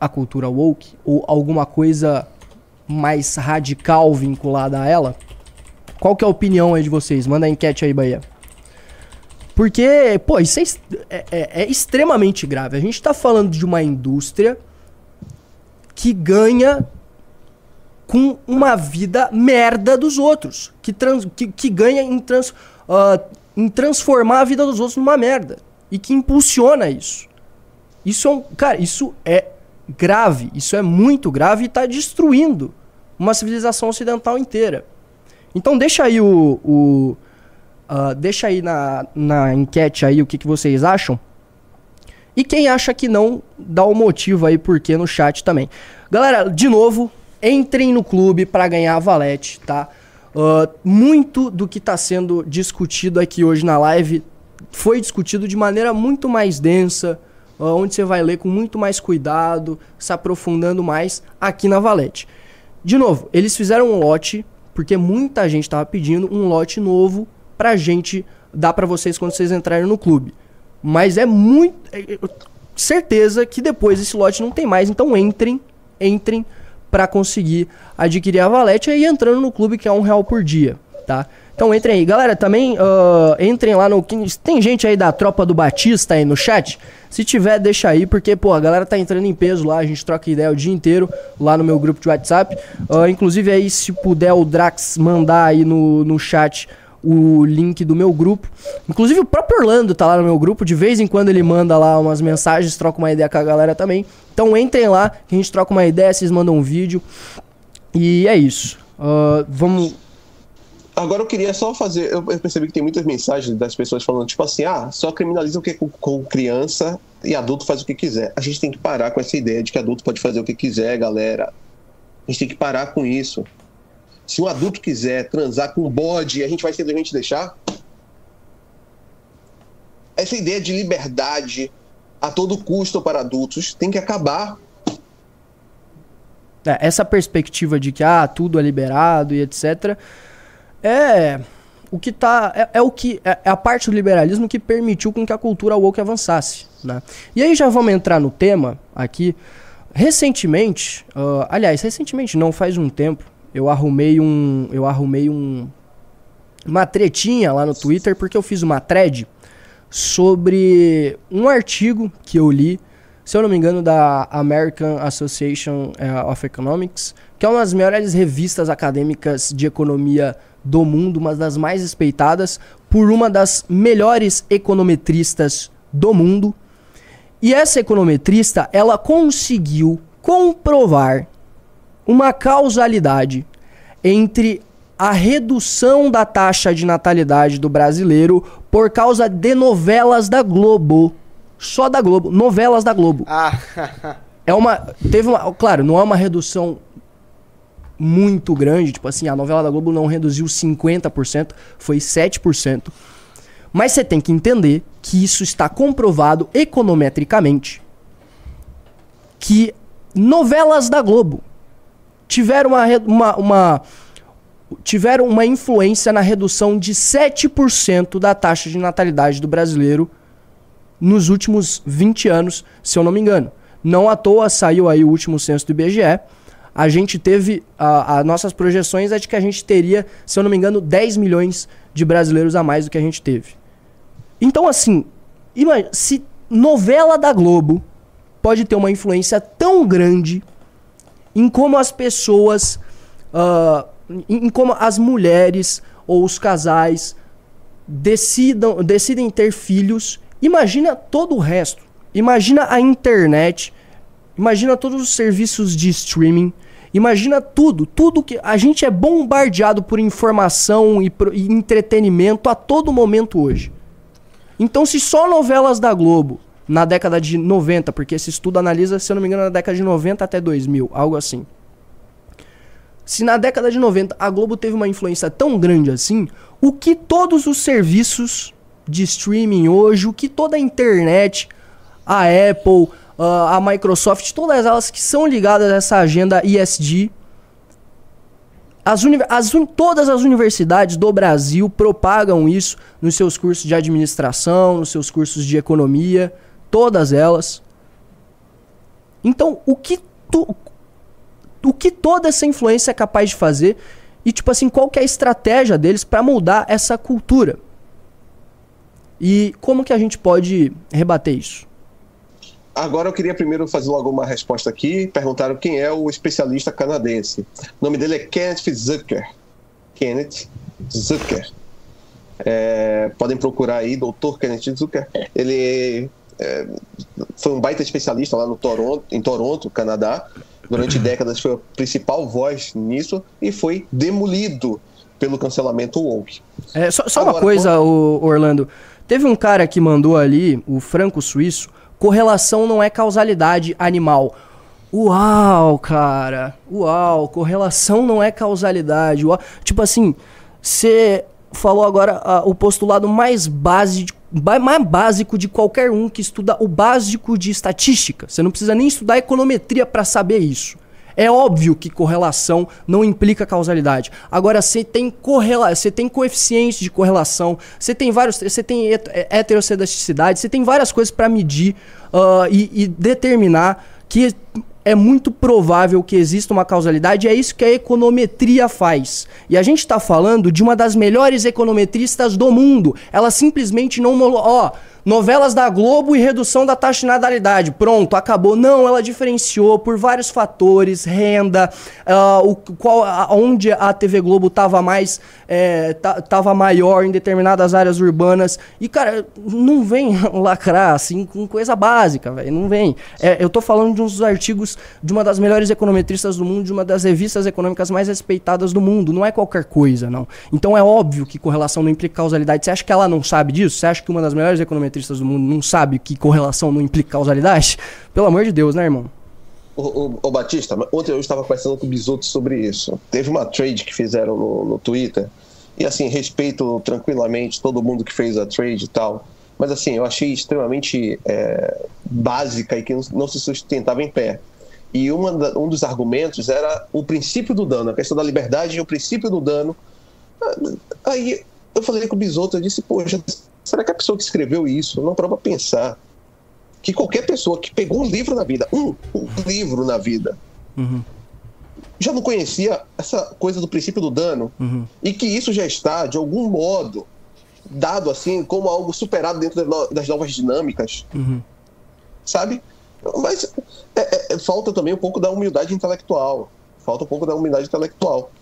a cultura woke? Ou alguma coisa mais radical vinculada a ela? Qual que é a opinião aí de vocês? Manda a enquete aí, Bahia. Porque, pô, isso é, é- é- é extremamente grave. A gente tá falando de uma indústria que ganha com uma vida merda dos outros. Que, trans, que, que ganha em, trans, ah, em transformar a vida dos outros numa merda. E que impulsiona isso. Isso é um. Cara, isso é grave. Isso é muito grave e tá destruindo uma civilização ocidental inteira. Então deixa aí o. o ah, deixa aí na, na enquete aí o que, que vocês acham. E quem acha que não, dá o motivo aí porque no chat também. Galera, de novo, entrem no clube pra ganhar a valete, tá? Ah, muito do que tá sendo discutido aqui hoje na live foi discutido de maneira muito mais densa, onde você vai ler com muito mais cuidado, se aprofundando mais aqui na Valete. De novo, eles fizeram um lote, porque muita gente tava pedindo um lote novo pra gente dar pra vocês quando vocês entrarem no clube. Mas é muito. é- é- certeza que depois esse lote não tem mais. Então entrem, entrem para conseguir adquirir a valete e entrando no clube que é um real por dia, tá? Então entrem aí. Galera, também uh, entrem lá no. Tem gente aí da tropa do Batista aí no chat? Se tiver, deixa aí, porque, pô, a galera tá entrando em peso lá, a gente troca ideia o dia inteiro lá no meu grupo de WhatsApp. Uh, inclusive aí, se puder o Drax mandar aí no, no chat o link do meu grupo. Inclusive o próprio Orlando tá lá no meu grupo, de vez em quando ele manda lá umas mensagens, troca uma ideia com a galera também. Então entrem lá, que a gente troca uma ideia, vocês mandam um vídeo. E é isso. Uh, vamos Agora eu queria só fazer. Eu percebi que tem muitas mensagens das pessoas falando, tipo assim, ah, só criminaliza o que com, com criança e adulto faz o que quiser. A gente tem que parar com essa ideia de que adulto pode fazer o que quiser, galera. A gente tem que parar com isso. Se um adulto quiser transar com um bode, a gente vai simplesmente deixar? Essa ideia de liberdade a todo custo para adultos tem que acabar. É, essa perspectiva de que ah, tudo é liberado e etc é o que tá é, é o que é, é, a parte do liberalismo que permitiu com que a cultura woke avançasse, né? E aí já vamos entrar no tema aqui. Recentemente, uh, aliás, recentemente não faz um tempo, eu arrumei um eu arrumei um uma tretinha lá no Twitter porque eu fiz uma thread sobre um artigo que eu li, se eu não me engano, da American Association eh, of Economics, que é uma das maiores revistas acadêmicas de economia do mundo, uma das mais respeitadas por uma das melhores econometristas do mundo. E essa econometrista, ela conseguiu comprovar uma causalidade entre a redução da taxa de natalidade do brasileiro por causa de novelas da Globo. Só da Globo, novelas da Globo. Ah. [LAUGHS] é uma teve uma, claro, não é uma redução muito grande, tipo assim, a novela da Globo não reduziu 50%, foi 7%. Mas você tem que entender que isso está comprovado econometricamente que novelas da Globo tiveram uma, uma, uma tiveram uma influência na redução de 7% da taxa de natalidade do brasileiro nos últimos 20 anos, se eu não me engano. Não à toa saiu aí o último censo do IBGE a gente teve. As nossas projeções é de que a gente teria, se eu não me engano, 10 milhões de brasileiros a mais do que a gente teve. Então, assim, imagina, se novela da Globo pode ter uma influência tão grande em como as pessoas. Uh, em, em como as mulheres ou os casais decidam, decidem ter filhos. Imagina todo o resto. Imagina a internet. Imagina todos os serviços de streaming. Imagina tudo, tudo que a gente é bombardeado por informação e, e entretenimento a todo momento hoje. Então, se só novelas da Globo na década de 90, porque esse estudo analisa, se eu não me engano, na década de 90 até 2000, algo assim. Se na década de 90 a Globo teve uma influência tão grande assim, o que todos os serviços de streaming hoje, o que toda a internet, a Apple, a Microsoft, todas elas que são ligadas a essa agenda ESG. As, as todas as universidades do Brasil propagam isso nos seus cursos de administração, nos seus cursos de economia, todas elas. Então, o que, tu, o que toda essa influência é capaz de fazer e, tipo assim, qual que é a estratégia deles para mudar essa cultura? E como que a gente pode rebater isso? Agora eu queria primeiro fazer logo uma resposta aqui. Perguntaram quem é o especialista canadense. O nome dele é Kenneth Zucker. Kenneth Zucker. É, podem procurar aí, doutor Kenneth Zucker. Ele é, foi um baita especialista lá no Toronto, em Toronto, Canadá. Durante [CLEARS THROAT] décadas foi a principal voz nisso e foi demolido pelo cancelamento woke. É, só, só Agora, uma coisa, quando... Orlando. Teve um cara que mandou ali, o Franco Suíço, correlação não é causalidade animal. Uau, cara. Uau, correlação não é causalidade. Uau. Tipo assim, você falou agora uh, o postulado mais mais básico de qualquer um que estuda o básico de estatística. Você não precisa nem estudar econometria para saber isso. É óbvio que correlação não implica causalidade. Agora, você tem correla você tem coeficientes de correlação, você tem vários, você tem heterocedaticidade, você tem várias coisas para medir uh, e, e determinar que é muito provável que exista uma causalidade, é isso que a econometria faz. E a gente está falando de uma das melhores econometristas do mundo. Ela simplesmente não. Ó, Novelas da Globo e redução da taxa de natalidade. Pronto, acabou. Não, ela diferenciou por vários fatores, renda, uh, o, qual, onde a TV Globo estava mais, é, tava maior em determinadas áreas urbanas. E, cara, não vem [LAUGHS] lacrar assim com coisa básica, velho. Não vem. É, eu tô falando de uns artigos de uma das melhores econometristas do mundo, de uma das revistas econômicas mais respeitadas do mundo. Não é qualquer coisa, não. Então é óbvio que correlação não implica causalidade. Você acha que ela não sabe disso? Você acha que uma das melhores econometristas econometristas do mundo não sabe que correlação não implica causalidade? Pelo amor de Deus, né, irmão? O, Batista, ontem eu estava conversando com o Bisoto sobre isso. Teve uma trade que fizeram no, no Twitter, e assim, respeito tranquilamente todo mundo que fez a trade e tal, mas assim, eu achei extremamente é, básica e que não, não, se sustentava em pé. E da, um dos argumentos era o princípio do dano, a questão da liberdade e o princípio do dano. Aí eu falei com o Bisoto, eu disse, poxa, Será que a pessoa que escreveu isso não prova pensar que qualquer pessoa que pegou um livro na vida, um, um livro na vida, uhum. já não conhecia essa coisa do princípio do dano uhum. e que isso já está, de algum modo, dado assim como algo superado dentro das novas dinâmicas, uhum. sabe? Mas é, é, falta também um pouco da humildade intelectual. Falta um pouco da humildade intelectual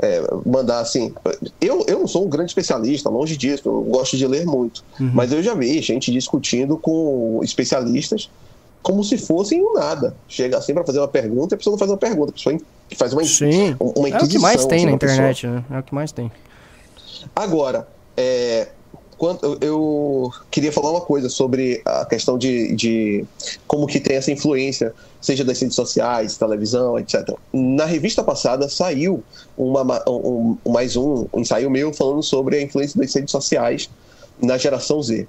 é, mandar assim. Eu, eu não sou um grande especialista, longe disso, eu gosto de ler muito. Uhum. Mas eu já vi gente discutindo com especialistas como se fossem um nada. Chega assim para fazer uma pergunta e a pessoa não faz uma pergunta, a pessoa faz uma, Sim. uma É o que mais tem na internet, pessoa. né? É o que mais tem. Agora, é, quando, eu queria falar uma coisa sobre a questão de, de como que tem essa influência, seja das redes sociais, televisão, etc. Na revista passada saiu uma, um, mais um, um ensaio meu falando sobre a influência das redes sociais na geração Z.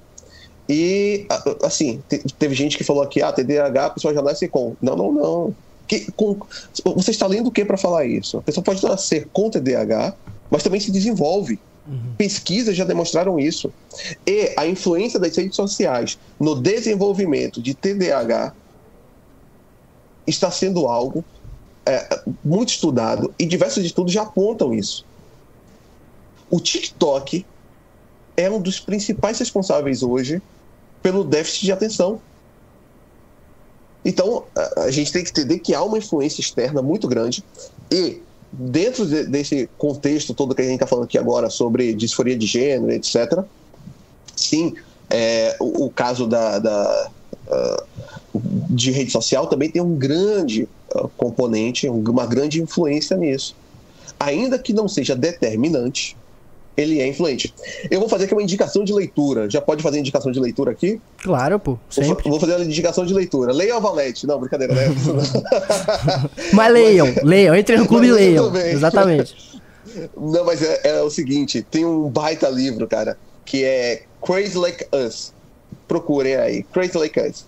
E, assim, teve gente que falou aqui, ah, TDAH, a pessoa já nasce com. Não, não, não. Que, com, você está lendo o que para falar isso? A pessoa pode nascer com TDAH, mas também se desenvolve Uhum. Pesquisas já demonstraram isso. E a influência das redes sociais no desenvolvimento de TDAH está sendo algo é, muito estudado e diversos estudos já apontam isso. O TikTok é um dos principais responsáveis hoje pelo déficit de atenção. Então, a gente tem que entender que há uma influência externa muito grande e dentro de, desse contexto todo que a gente está falando aqui agora sobre disforia de gênero, etc., sim, é, o, o, caso da, da uh, de rede social também tem um grande uh, componente, uma grande influência nisso. Ainda que não seja determinante, ele é influente. Eu vou fazer aqui uma indicação de leitura. Já pode fazer indicação de leitura aqui? Claro, pô. Sempre. Vou fazer uma indicação de leitura. Leia a Valete. Não, brincadeira, né? [LAUGHS] mas leiam, mas, [LAUGHS] leiam. Entre no clube e leiam. Exatamente. [LAUGHS] Não, mas é, é, o seguinte: tem um baita livro, cara, que é Crazy Like Us. Procurem aí. Crazy Like Us.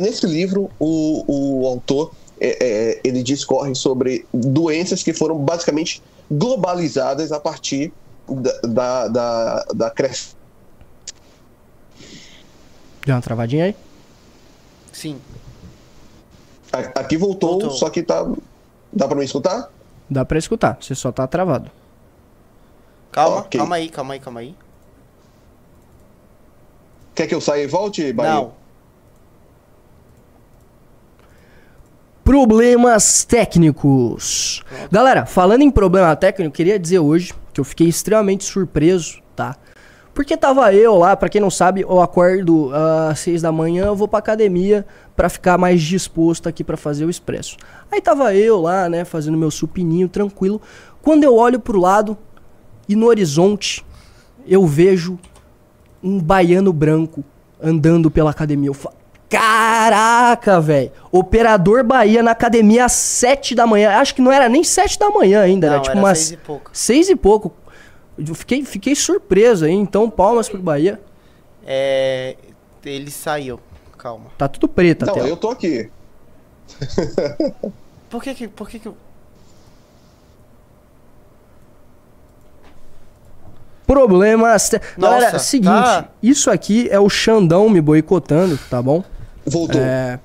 nesse livro, o, o autor é, é, ele discorre sobre doenças que foram basicamente globalizadas a partir da, da, da, crescente. Deu uma travadinha aí? Sim. Aqui voltou, voltou, só que tá. Dá pra me escutar? Dá pra escutar, você só tá travado. Calma, okay. calma aí, calma aí, calma aí. Quer que eu saia e volte, Bahia? Não. Problemas técnicos. Galera, falando em problema técnico, queria dizer hoje que eu fiquei extremamente surpreso, tá? Porque tava eu lá, para quem não sabe, eu acordo às seis da manhã, eu vou pra academia para ficar mais disposto aqui para fazer o expresso. Aí tava eu lá, né, fazendo meu supininho tranquilo. Quando eu olho pro lado e no horizonte eu vejo um baiano branco andando pela academia. Eu falo, Caraca, velho. Operador Bahia na academia às 7 da manhã. Acho que não era nem 7 da manhã ainda, não, né? Tipo era umas 6 e pouco. 6 e pouco. Eu fiquei, fiquei surpreso aí. Então, palmas pro Bahia. É. Ele saiu. Calma. Tá tudo preto Não, eu tô aqui. [LAUGHS] por que que. Por que que. Problemas. Nossa, Galera, seguinte, tá... isso aqui é o Xandão me boicotando, tá bom? Voltou. É,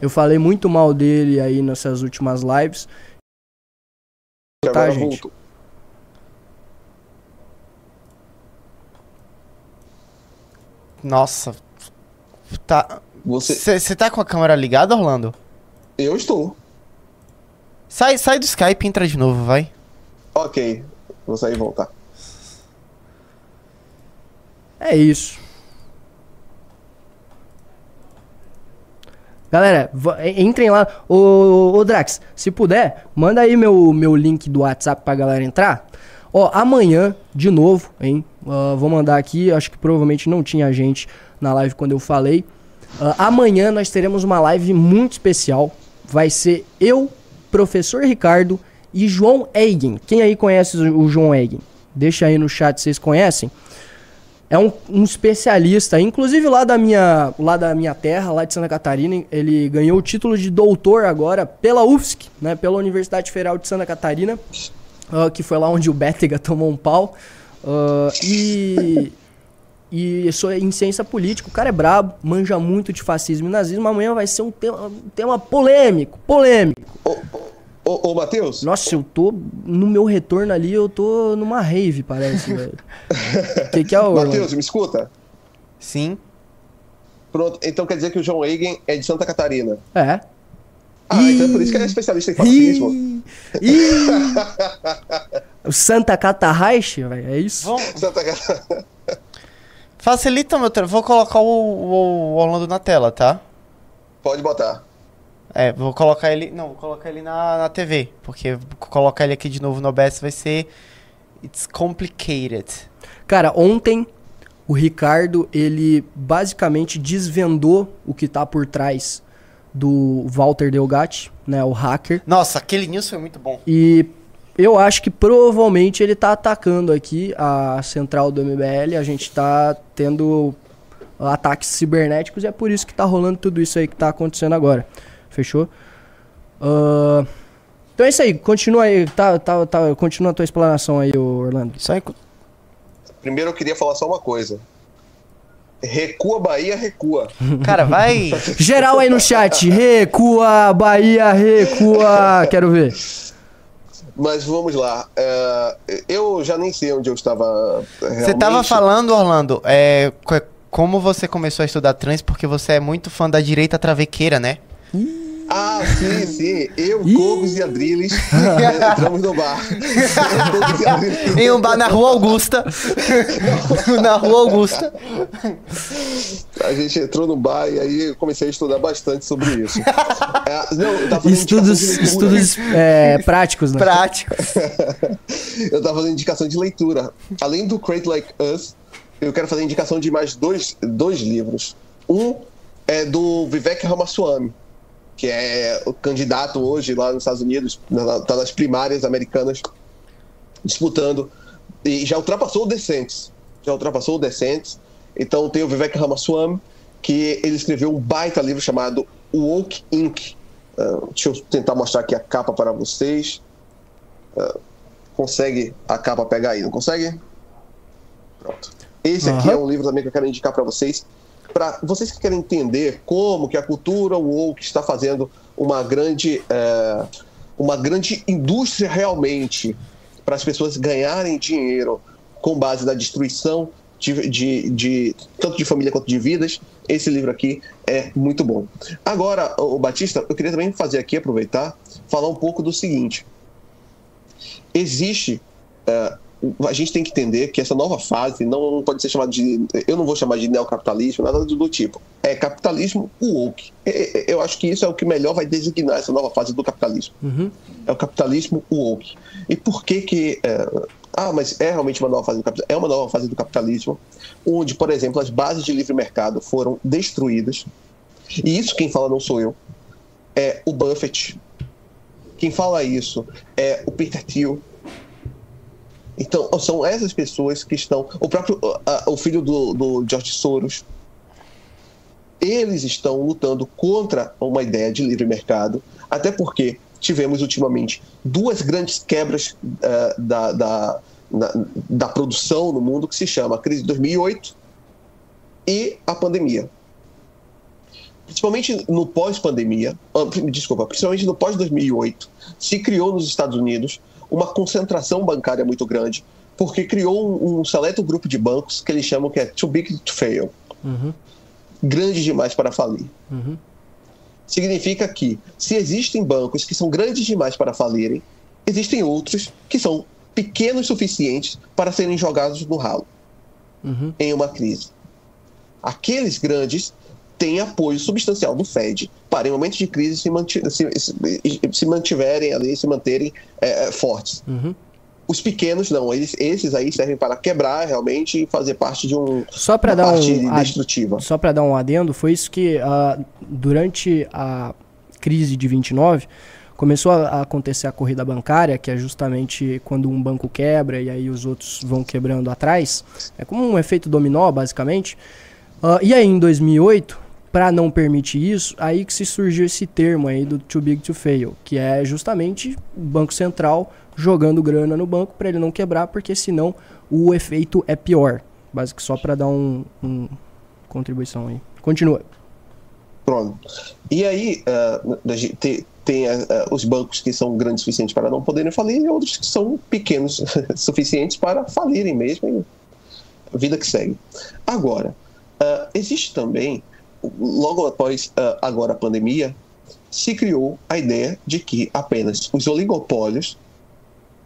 Eu falei muito mal dele aí nessas últimas lives. Que Tá, agora gente? voltou. Nossa. Tá. Você, Você tá com a câmera ligada, Orlando? eu estou. Sai, sai do Skype e entra de novo, vai. Ok, vou sair e voltar. É isso. Galera, entrem lá. Ô, ô, Drax, se puder, manda aí meu, meu link do WhatsApp pra galera entrar. Ó, amanhã, de novo, hein? Ah, vou mandar aqui, acho que provavelmente não tinha gente na live quando eu falei. Ah, amanhã nós teremos uma live muito especial. Vai ser eu, professor Ricardo e João Eigen. Quem aí conhece o o João Eigen? Deixa aí no chat se vocês conhecem. É um, um especialista, inclusive lá da, minha, lá da minha terra, lá de Santa Catarina. Ele ganhou o título de doutor agora pela UFSC, né, pela Universidade Federal de Santa Catarina, ah, que foi lá onde o Bétega [LAUGHS] tomou um pau. Ah, e, e sou em ciência política. O cara é brabo, manja muito de fascismo e nazismo. Amanhã vai ser um tema, um tema polêmico, polêmico. Ô, ô Matheus, Nossa, eu tô no meu retorno ali, eu tô numa rave, parece, velho. O [LAUGHS] que, que é o? Matheus, me escuta? Sim. Pronto, então quer dizer que o João Eigen é de Santa Catarina. É. Ah, então é por isso que ele é especialista em fascismo. Ih, ih. [LAUGHS] o Santa Catarraich, velho, é isso? Vamos. Santa Catarina. Facilita meu tra- Vou colocar o, o Orlando na tela, tá? Pode botar. É, vou colocar ele. Não, vou colocar ele na, na TV. Porque colocar ele aqui de novo no OBS vai ser. It's complicated. Cara, ontem o Ricardo, ele basicamente desvendou o que tá por trás do Walter Delgatti, né, o hacker. Nossa, aquele news foi muito bom. E eu acho que provavelmente ele tá atacando aqui a central do MBL. A gente tá tendo ataques cibernéticos e é por isso que tá rolando tudo isso aí que tá acontecendo agora. Fechou? Ahn, então é isso aí, continua aí, tá, tá, tá, continua a tua explanação aí, Orlando. Enco- Primeiro eu queria falar só uma coisa. Recua Bahia, recua. [LAUGHS] Cara, vai. Geral aí no chat, recua, Bahia, recua, quero ver. Mas vamos lá. É, eu já nem sei onde eu estava. Você tava falando, Orlando, é, co- como você começou a estudar trans porque você é muito fã da direita travequeira, né? Ah, sim, sim. Eu. Cogos e Adriles [LAUGHS] entramos no bar. Eu. [LAUGHS] Em um bar na Rua Augusta. [LAUGHS] na Rua Augusta. A gente entrou no bar e aí eu comecei a estudar bastante sobre isso. É, não, Estudos, estudos é, práticos, né? Prático. Eu tava fazendo indicação de leitura. Além do Create Like Us, eu quero fazer indicação de mais dois, dois livros. Um é do Vivek Ramaswamy, que é o candidato hoje lá nos Estados Unidos, na- tá nas primárias americanas, disputando. E já ultrapassou o Decentes. Já ultrapassou o Decentes. Então tem o Vivek Ramaswamy, que ele escreveu um baita livro chamado Woke Inc. Ah, deixa eu tentar mostrar aqui a capa para vocês consegue a capa pegar aí, não consegue? Pronto. Esse aqui Aham. é um livro também que eu quero indicar para vocês, para vocês que querem entender como que a cultura woke está fazendo uma grande, é, uma grande indústria realmente para as pessoas ganharem dinheiro com base na destruição de, de, de- tanto de família quanto de vidas. Esse livro aqui é muito bom. Agora, o Batista, eu queria também fazer aqui aproveitar, falar um pouco do seguinte existe. eh, a gente tem que entender que essa nova fase não pode ser chamada de. Eu não vou chamar de neocapitalismo, nada do tipo. É capitalismo woke. É, é, Eu acho que isso é o que melhor vai designar essa nova fase do capitalismo. Uhum. É o capitalismo woke. E por que que. eh, ah, mas é realmente uma nova fase do capitalismo? É uma nova fase do capitalismo, onde, por exemplo, as bases de livre mercado foram destruídas. E isso quem fala não sou eu. É o Buffett, quem fala isso é o Peter Thiel. Então, são essas pessoas que estão. O próprio. o filho do, do George Soros. Eles estão lutando contra uma ideia de livre mercado, até porque tivemos ultimamente duas grandes quebras ah, da, da, da, da produção no mundo, que se chama a crise de 2008 e a pandemia. principalmente no pós-pandemia, ah, desculpa, principalmente no pós-2008, se criou nos Estados Unidos uma concentração bancária muito grande, porque criou um, um seleto grupo de bancos que eles chamam que é too big to fail. Grande demais para falir. Significa que, se existem bancos que são grandes demais para falirem, existem outros que são pequenos suficientes para serem jogados no ralo em uma crise. Aqueles grandes têm apoio substancial do Fed para, em momentos de crise, se, manti- se- se- se mantiverem ali, se manterem é, é, fortes. Os pequenos não, eles, esses aí servem para quebrar realmente e fazer parte de um Só pra uma dar parte um destrutiva. Só para dar um adendo, foi isso que ah, durante a crise de 29 começou a acontecer a corrida bancária, que é justamente quando um banco quebra e aí os outros vão quebrando atrás. É como um efeito dominó, basicamente. Ah, e aí em 2008, para não permitir isso, aí que se surgiu esse termo aí do too big to fail, que é justamente o Banco Central jogando grana no banco para ele não quebrar, porque senão o efeito é pior. Básico só para dar um, um contribuição aí. Continua. Pronto. E aí, gente tem, tem, ah, ah, os bancos que são grandes o suficiente para não poderem falir e outros que são pequenos [LAUGHS] suficientes para falirem mesmo. E vida que segue. Agora, ah, existe também, logo após ah, agora a pandemia, se criou a ideia de que apenas os oligopólios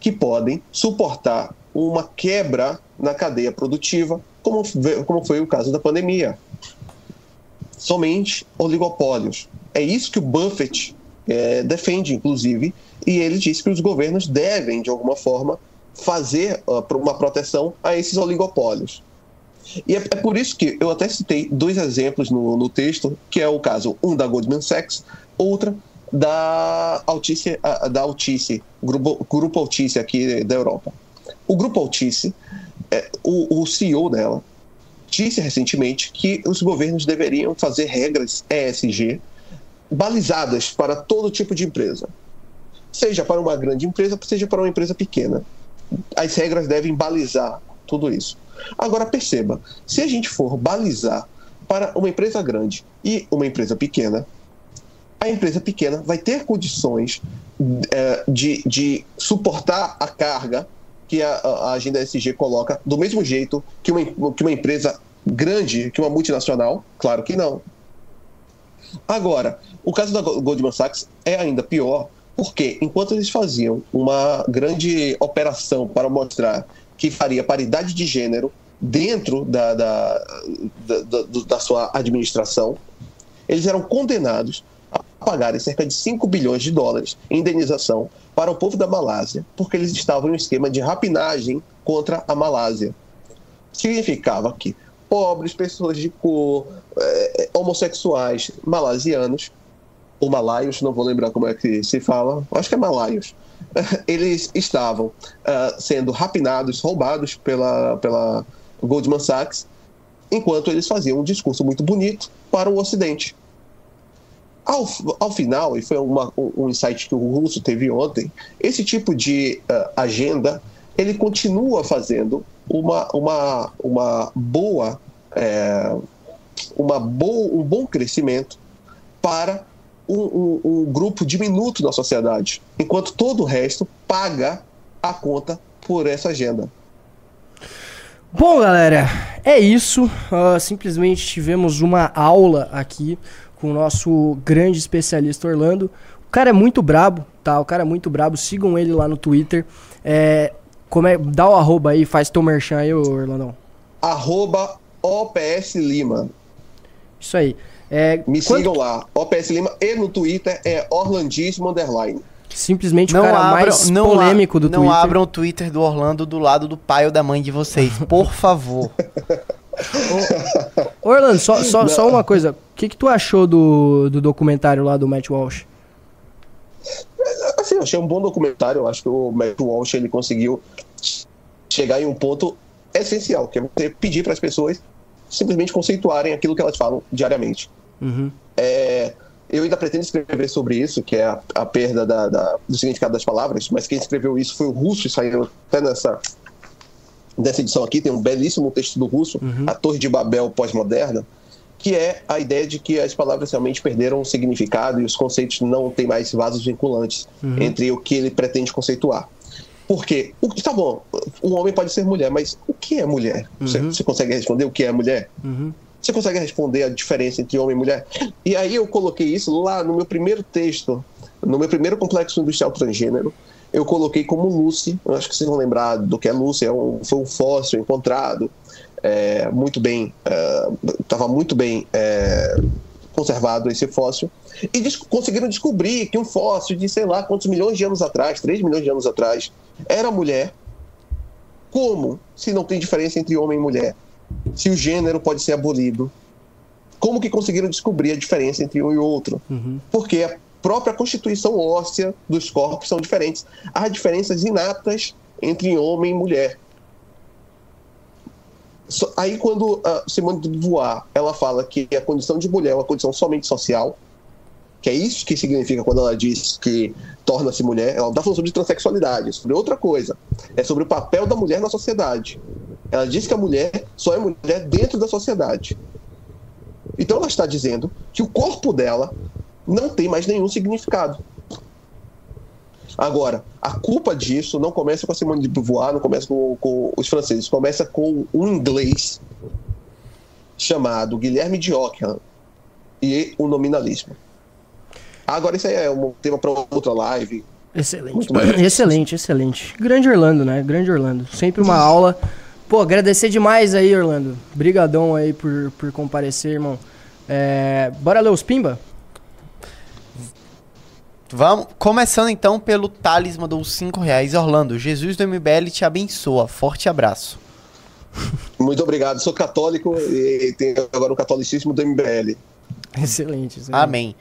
que podem suportar uma quebra na cadeia produtiva, como, como foi o caso da pandemia somente oligopólios. É isso que o Buffett eh, defende, inclusive, e ele diz que os governos devem, de alguma forma, fazer ah, uma proteção a esses oligopólios. E é, é por isso que eu até citei dois exemplos no, no texto, que é o caso, um da Goldman Sachs, outra da Altice, da Altice grupo, grupo Altice aqui da Europa. O Grupo Altice, eh, o, o CEO dela, disse recentemente que os governos deveriam fazer regras ESG balizadas para todo tipo de empresa, seja para uma grande empresa, seja para uma empresa pequena. As regras devem balizar tudo isso. Agora perceba, se a gente for balizar para uma empresa grande e uma empresa pequena, a empresa pequena vai ter condições eh, de, de suportar a carga que a, a agenda SG coloca do mesmo jeito que uma, que uma empresa grande, que uma multinacional? Claro que não. Agora, o caso da Go- Goldman Sachs é ainda pior, porque enquanto eles faziam uma grande operação para mostrar que faria paridade de gênero dentro da, da, da, da- sua administração, eles eram condenados a pagarem cerca de 5 bilhões de dólares em indenização para o povo da Malásia, porque eles estavam em um esquema de rapinagem contra a Malásia. Significava que pobres, pessoas de cor, eh, homossexuais, malasianos, ou malaios, não vou lembrar como é que se fala, acho que é malaios, [LAUGHS] eles estavam ah, sendo rapinados, roubados pela, pela Goldman Sachs, enquanto eles faziam um discurso muito bonito para o Ocidente. Ao, ao final, e foi uma, um insight que o Russo teve ontem, esse tipo de ah, agenda ele continua fazendo uma, uma, uma boa é, uma bo um bom crescimento para um, um- um grupo diminuto da sociedade, enquanto todo o resto paga a conta por essa agenda. Bom, galera, é isso. Ah, simplesmente tivemos uma aula aqui com o nosso grande especialista Orlando. O cara é muito brabo, tá? O cara é muito brabo. Sigam ele lá no Twitter. É, como é, dá o arroba aí, faz teu merchan aí, ô Orlandão. Arroba OPS Lima. Isso aí. É, Me quanto- sigam lá. OPS Lima e no Twitter é Orlandismo Underline. Simplesmente Não o cara abram, mais não, polêmico do não Twitter. abram o Twitter do Orlando do lado do pai ou da mãe de vocês, [LAUGHS] por favor. Ô, Orlando, só, só, só uma coisa. O que, que tu achou do, do documentário lá do Matt Walsh? Assim, eu achei um bom documentário. Eu acho que o Matt Walsh ele conseguiu chegar em um ponto essencial, que é você pedir para as pessoas simplesmente conceituarem aquilo que elas falam diariamente. Uhum. É, eu ainda pretendo escrever sobre isso, que é a, a perda da- da- do significado das palavras, mas quem escreveu isso foi o Russo, e saiu até nessa, nessa edição aqui, tem um belíssimo texto do Russo, A Torre de Babel Pós-Moderna, que é a ideia de que as palavras realmente perderam o significado e os conceitos não têm mais vasos vinculantes entre o que ele pretende conceituar. Porque, o tá bom, um homem pode ser mulher, mas o que é mulher? Você, você consegue responder o que é mulher? Você consegue responder a diferença entre homem e mulher? E aí eu coloquei isso lá no meu primeiro texto, no meu primeiro complexo industrial transgênero. Eu coloquei como Lucy, eu acho que vocês vão lembrar do que é Lucy, é um, foi um fóssil encontrado, é, muito bem, estava muito bem é, conservado esse fóssil, e des- conseguiram descobrir que um fóssil de sei lá quantos milhões de anos atrás, 3 milhões de anos atrás, era mulher. Como se não tem diferença entre homem e mulher? Se o gênero pode ser abolido? Como que conseguiram descobrir a diferença entre um e outro? Porque a própria constituição óssea dos corpos são diferentes. Há diferenças inatas entre homem e mulher. Aí quando a Simone de Beauvoir ela fala que a condição de mulher é uma condição somente social, que é isso que significa quando ela diz que torna-se mulher, ela não está falando sobre transexualidade, é sobre outra coisa. É sobre o papel da mulher na sociedade. Ela diz que a mulher só é mulher dentro da sociedade. Então ela está dizendo que o corpo dela não tem mais nenhum significado. Agora, a culpa disso não começa com a Simone de Beauvoir, não começa com, com os franceses, começa com um inglês chamado Guilherme de Ockham e o nominalismo. Agora, isso aí é um tema para outra live. Excelente. [CLEARS THROAT] Excelente, excelente. Grande Orlando, né? Grande Orlando. Sempre uma aula. Pô, agradecer demais aí, Orlando. Brigadão aí por, por comparecer, irmão. É, bora ler os pimba? Vamos, começando então pelo Thales mandou 5 reais. Orlando, Jesus do MBL te abençoa. Forte abraço. [LAUGHS] Muito obrigado. Sou católico e tenho agora o catolicismo do MBL. Excelente. excelente. Amém.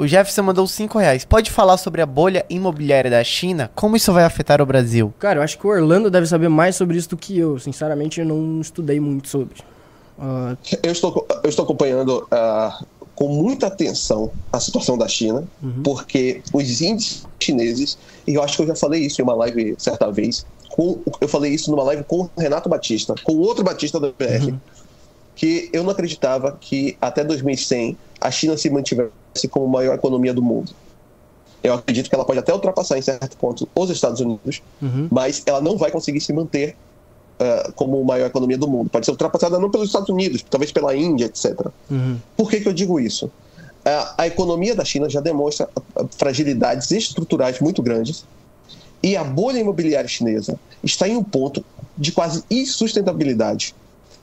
O Jefferson mandou 5 reais. Pode falar sobre a bolha imobiliária da China? Como isso vai afetar o Brasil? Cara, eu acho que o Orlando deve saber mais sobre isso do que eu. Sinceramente, eu não estudei muito sobre. Ah, Eu estou, eu estou acompanhando ah, com muita atenção a situação da China, porque os índices chineses, e eu acho que eu já falei isso em uma live certa vez, com, eu falei isso numa live com o Renato Batista, com outro Batista da BR, que eu não acreditava que até 2100 a China se mantivesse como a maior economia do mundo. Eu acredito que ela pode até ultrapassar em certo ponto os Estados Unidos, mas ela não vai conseguir se manter ah, como a maior economia do mundo. Pode ser ultrapassada não pelos Estados Unidos, talvez pela Índia, etc. Por que, que eu digo isso? Ah, a economia da China já demonstra ah, fragilidades estruturais muito grandes e a bolha imobiliária chinesa está em um ponto de quase insustentabilidade.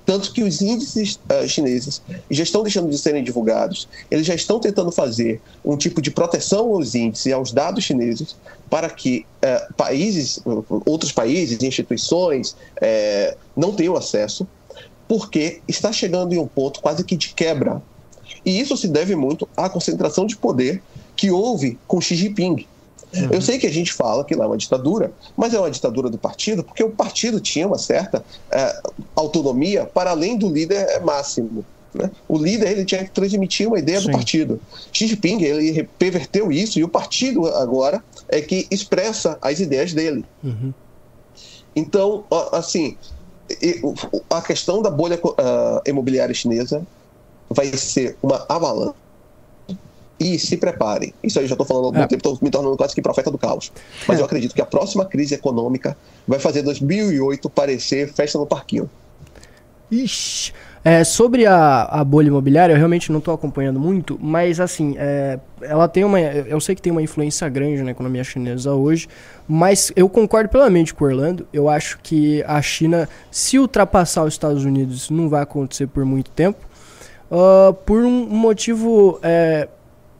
Tanto que os índices ah, chineses já estão deixando de serem divulgados, eles já estão tentando fazer um tipo de proteção aos índices e aos dados chineses para que eh, países, outros países, instituições, eh, não tenham acesso, porque está chegando em um ponto quase que de quebra. E isso se deve muito à concentração de poder que houve com Xi Jinping. Eu sei que a gente fala que lá é uma ditadura, mas é uma ditadura do partido, porque o partido tinha uma certa eh, autonomia para além do líder máximo. né? O líder ele tinha que transmitir uma ideia Sim. do partido. Xi Jinping ele perverteu isso e o partido agora é que expressa as ideias dele. Então, ó, assim, a questão da bolha ah, imobiliária chinesa vai ser uma avalanche. E se preparem. Isso aí eu já estou falando há algum É. tempo, estou me tornando quase que profeta do caos. Mas eu acredito que a próxima crise econômica vai fazer 2008 parecer festa no parquinho. Ixi. É, sobre a, a bolha imobiliária, eu realmente não estou acompanhando muito, mas assim, é, ela tem uma. Eu sei que tem uma influência grande na economia chinesa hoje, mas eu concordo plenamente com o Orlando. Eu acho que a China, se ultrapassar os Estados Unidos, não vai acontecer por muito tempo. ah, por um motivo é,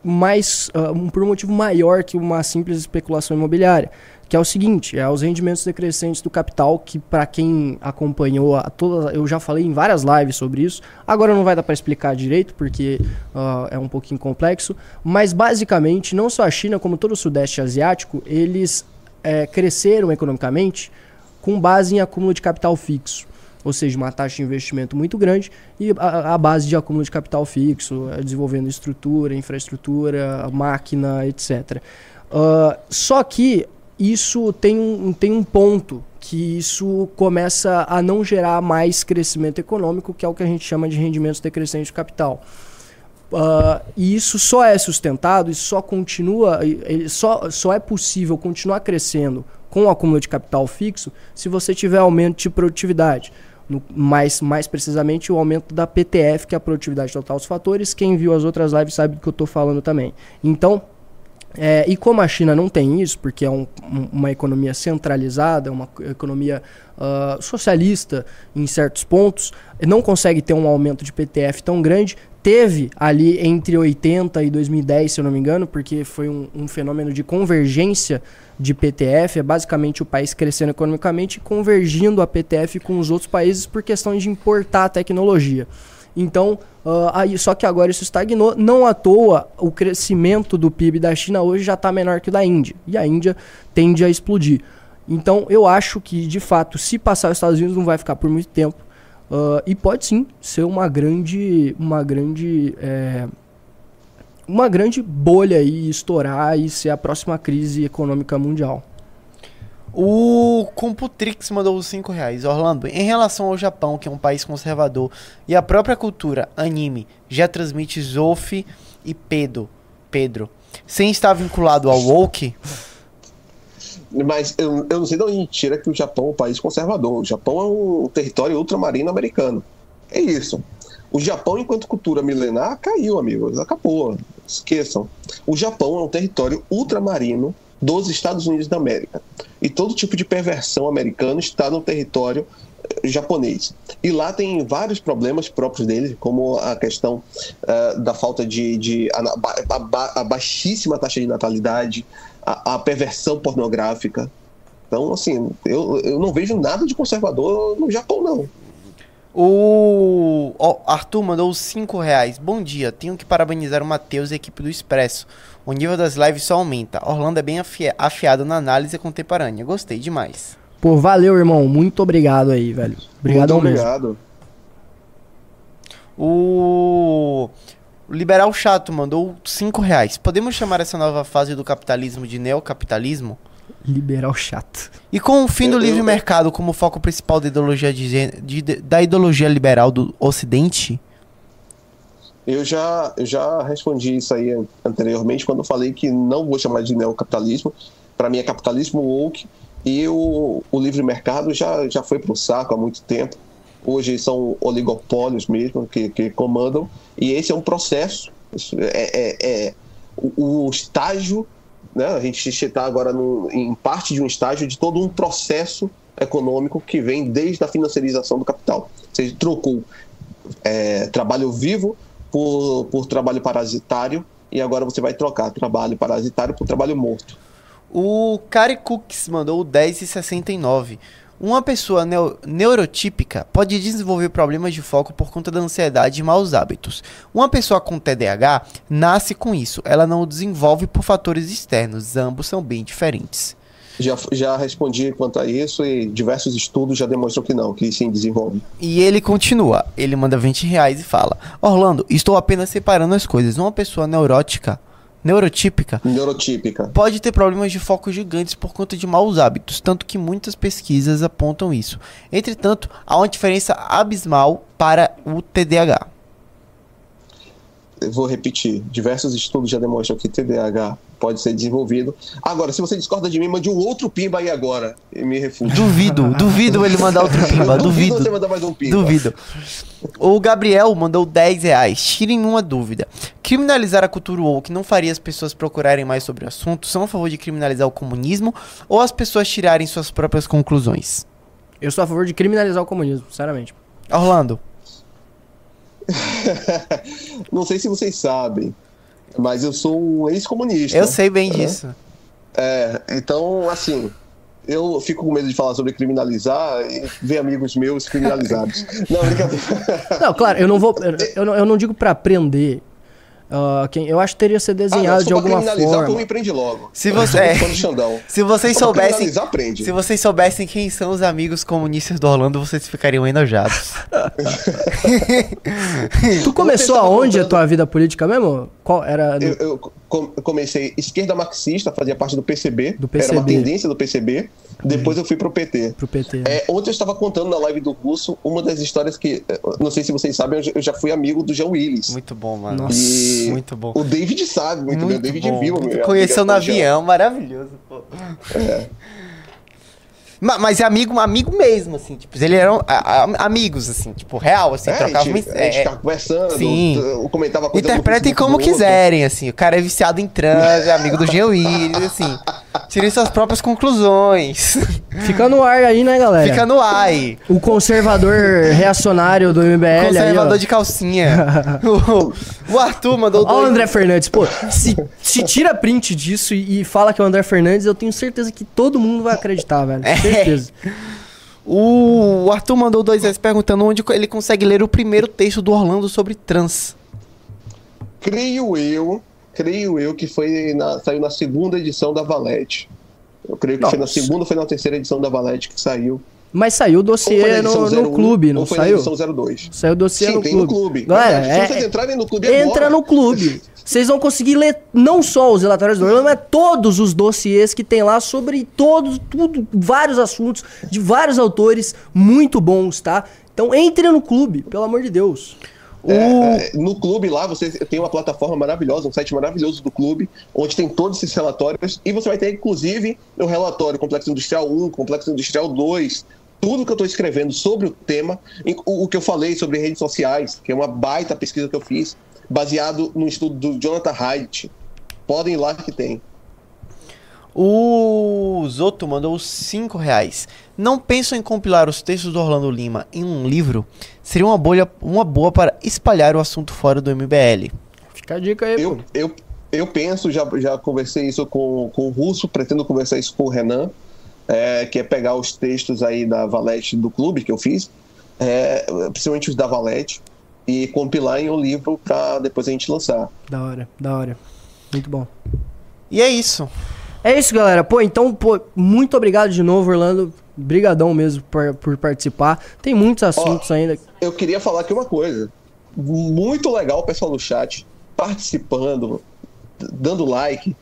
mais. um- por um motivo maior que uma simples especulação imobiliária. Que é o seguinte, é os rendimentos decrescentes do capital, que para quem acompanhou a toda, eu já falei em várias lives sobre isso. Agora não vai dar para explicar direito, porque ah, é um pouquinho complexo. Mas basicamente, não só a China, como todo o Sudeste Asiático, eles eh, cresceram economicamente com base em acúmulo de capital fixo. Ou seja, uma taxa de investimento muito grande e a, a base de acúmulo de capital fixo, eh, desenvolvendo estrutura, infraestrutura, máquina, etc. Ah, só que isso tem um, tem um ponto que isso começa a não gerar mais crescimento econômico, que é o que a gente chama de rendimentos decrescentes de capital. Uh, e isso só é sustentado, isso só continua, só, só é possível continuar crescendo com o acúmulo de capital fixo se você tiver aumento de produtividade. No, mais, mais precisamente o aumento da PTF, que é a produtividade total dos fatores. Quem viu as outras lives sabe do que eu estou falando também. Então, é, e como a China não tem isso, porque é um, uma economia centralizada, uma economia uh, socialista em certos pontos, não consegue ter um aumento de PTF tão grande, teve ali entre 80 e 2010, se eu não me engano, porque foi um, um, fenômeno de convergência de PTF, é basicamente o país crescendo economicamente e convergindo a PTF com os outros países por questão de importar tecnologia. Então, uh, aí, só que agora isso estagnou. Não à toa, o crescimento do PIB da China hoje já está menor que o da Índia. E a Índia tende a explodir. Então, eu acho que, de fato, se passar os Estados Unidos, não vai ficar por muito tempo. Uh, e pode sim ser uma grande, uma grande, é, uma grande bolha aí estourar e ser a próxima crise econômica mundial. O Computrix mandou os 5 reais. Orlando, em relação ao Japão, que é um país conservador, e a própria cultura, anime, já transmite Zof e Pedro, Pedro, sem estar vinculado ao woke, mas eu, eu não sei de onde tira que o Japão é um país conservador. O Japão é um território ultramarino americano. É isso. O Japão, enquanto cultura milenar, caiu, amigos. Acabou. Esqueçam. O Japão é um território ultramarino dos Estados Unidos da América. E todo tipo de perversão americana está no território eh, japonês. E lá tem vários problemas próprios deles, como a questão uh, da falta de. de a, a, a, baixíssima taxa de natalidade, a, a perversão pornográfica. Então, assim, eu, eu não vejo nada de conservador no Japão, não. O Arthur mandou 5 reais. Bom dia, tenho que parabenizar o Matheus e a equipe do Expresso. O nível das lives só aumenta. Orlando é bem afi afiado na análise contemporânea. Gostei demais. Pô, valeu, irmão. Muito obrigado aí, velho. Obrigado Muito obrigado. O Liberal Chato mandou 5 reais. Podemos chamar essa nova fase do capitalismo de neocapitalismo? Liberal chato. E com o fim do livre mercado como foco principal da ideologia, de, de, da ideologia liberal do Ocidente? Eu já, eu já respondi isso aí anteriormente quando eu falei que não vou chamar de neocapitalismo. Para mim é capitalismo woke e o, o livre mercado já, já foi para o saco há muito tempo. Hoje são oligopólios mesmo que, que comandam e esse é um processo, é, é, é o, o, estágio, né? a gente está agora no, em parte de um estágio de todo um processo econômico que vem desde a financiarização do capital. Seja, trocou é, trabalho vivo por, por trabalho parasitário e agora você vai trocar trabalho parasitário por trabalho morto. O Kari Cooks mandou 10,69. Uma pessoa neurotípica pode desenvolver problemas de foco por conta da ansiedade e maus hábitos. Uma pessoa com TDAH nasce com isso, ela não o desenvolve por fatores externos, ambos são bem diferentes. Já, já respondi quanto a isso e diversos estudos já demonstram que não, que sim desenvolve. E ele continua, ele manda 20 reais e fala: Orlando, estou apenas separando as coisas. Uma pessoa neurótica neurotípica, neurotípica pode ter problemas de foco gigantes por conta de maus hábitos, tanto que muitas pesquisas apontam isso. Entretanto, há uma diferença abismal para o TDAH. Eu vou repetir, diversos estudos já demonstram que TDAH pode ser desenvolvido. Agora, se você discorda de mim, mande um outro pimba aí agora e me refute. Duvido, [LAUGHS] duvido ele mandar outro pimba, duvido. você mandar mais um pimba. Duvido. O Gabriel mandou 10 reais. Tirem uma dúvida. Criminalizar a cultura woke não faria as pessoas procurarem mais sobre o assunto? São a favor de criminalizar o comunismo ou as pessoas tirarem suas próprias conclusões? Eu sou a favor de criminalizar o comunismo, sinceramente. Orlando. [LAUGHS] não sei se vocês sabem, mas eu sou um ex-comunista. Eu sei bem disso. É, então, assim, eu fico com medo de falar sobre criminalizar e ver amigos meus criminalizados. [LAUGHS] não, brincadeira. Não, claro, eu não vou. Eu não, eu não digo para prender Ah, quem, eu acho que teria que ser Ah, não, desenhado se de alguma forma. logo. Se você- Xandão. [LAUGHS] Se vocês soubessem. Se vocês soubessem quem são os amigos comunistas do Orlando, vocês ficariam enojados. [LAUGHS] Tu começou tava aonde a tua vida política mesmo? Qual era? no- Eu, eu com- eu comecei esquerda marxista, fazia parte do PCB, Do Era uma PCB. tendência do PCB. Depois eu fui pro PT. Pro PT. É, ontem eu estava contando na live do Russo uma das histórias que, eh, não sei se vocês sabem, eu já- fui amigo do Jean Willis. Muito bom, mano. Nossa. E Muito bom. O David sabe muito, bem. O David bom, viu. muito- Conheceu no amiga com o Jean. avião, maravilhoso, pô. Ma- Mas é amigo, amigo mesmo, assim, tipo, eles eram a- a- amigos, assim, tipo, real, assim, É, a trocavam... gente, mens- a gente é, ficava conversando, Sim. comentava coisa Interpretem como quiserem, assim. O cara é viciado em trans, é amigo do [LAUGHS] Jean Willis, assim. Tirem suas próprias conclusões. Fica no ar aí, né, galera? Fica no ai. O conservador reacionário do MBL Conservador aí, de calcinha. [LAUGHS] o, o Arthur mandou Ó o. André Fernandes, pô, se, se tira print disso e, e fala que é o André Fernandes, eu tenho certeza que todo mundo vai acreditar, velho. É. Certeza. [LAUGHS] O Arthur mandou dois reais perguntando onde ele consegue ler o primeiro texto do Orlando sobre trans. Creio eu, creio eu que foi na- saiu na segunda edição da Valete. Eu creio que foi na Nossa. segunda ou foi na terceira edição da Valete que saiu. Mas saiu o dossiê no, 01, no clube, não ou foi saiu? na edição 02. Saiu o dossiê Sim, no tem clube. no clube. Galera, é, Se vocês entrarem no clube entra agora- no clube. [LAUGHS] Vocês vão conseguir ler não só os relatórios do Orlando, mas todos os dossiês que tem lá sobre todos, tudo, vários assuntos, de vários autores muito bons, tá? Então entre no clube, pelo amor de Deus. É, é, no clube lá, você tem uma plataforma maravilhosa, um site maravilhoso do clube, onde tem todos esses relatórios, e você vai ter, inclusive, o relatório Complexo Industrial 1, Complexo Industrial 2, tudo que eu estou escrevendo sobre o tema, em- o, o que eu falei sobre redes sociais, que é uma baita pesquisa que eu fiz, baseado no estudo do Jonathan Haidt. Podem ir lá que tem. O Zoto mandou os 5 reais. Não pensam em compilar os textos do Orlando Lima em um livro? Seria uma, bolha, uma boa para espalhar o assunto fora do MBL. Fica a dica aí, Eu, pô. eu, eu penso, já, já conversei isso com, com o Russo, pretendo conversar isso com o Renan, é, que é pegar os textos aí da Valete do clube que eu fiz, é, principalmente os da Valete, e compilar em um livro para depois a gente lançar. Da hora, da hora. Muito bom. E é isso. É isso, galera. Pô, então, pô, muito obrigado de novo, Orlando. Brigadão mesmo por, por participar. Tem muitos assuntos ainda. Eu queria falar aqui uma coisa. Muito legal o pessoal do chat participando, dando like.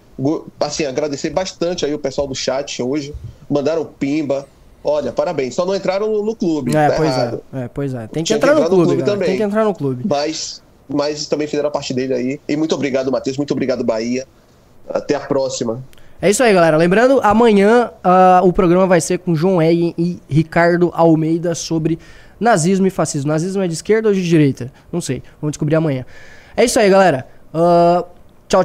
Assim, agradecer bastante aí o pessoal do chat hoje. Mandaram pimba. Olha, parabéns. Só não entraram no, no clube. É, tá pois errado. é. É, pois é. Tem que Tinha que entrar no entrar no clube, clube também. Tem que entrar no clube. Mas, mas também fizeram a parte dele aí. E muito obrigado, Matheus. Muito obrigado, Bahia. Até a próxima. É isso aí, galera. Lembrando, amanhã ah, o programa vai ser com João Eggen e Ricardo Almeida sobre nazismo e fascismo. Nazismo é de esquerda ou de direita? Não sei. Vamos descobrir amanhã. É isso aí, galera. Ah,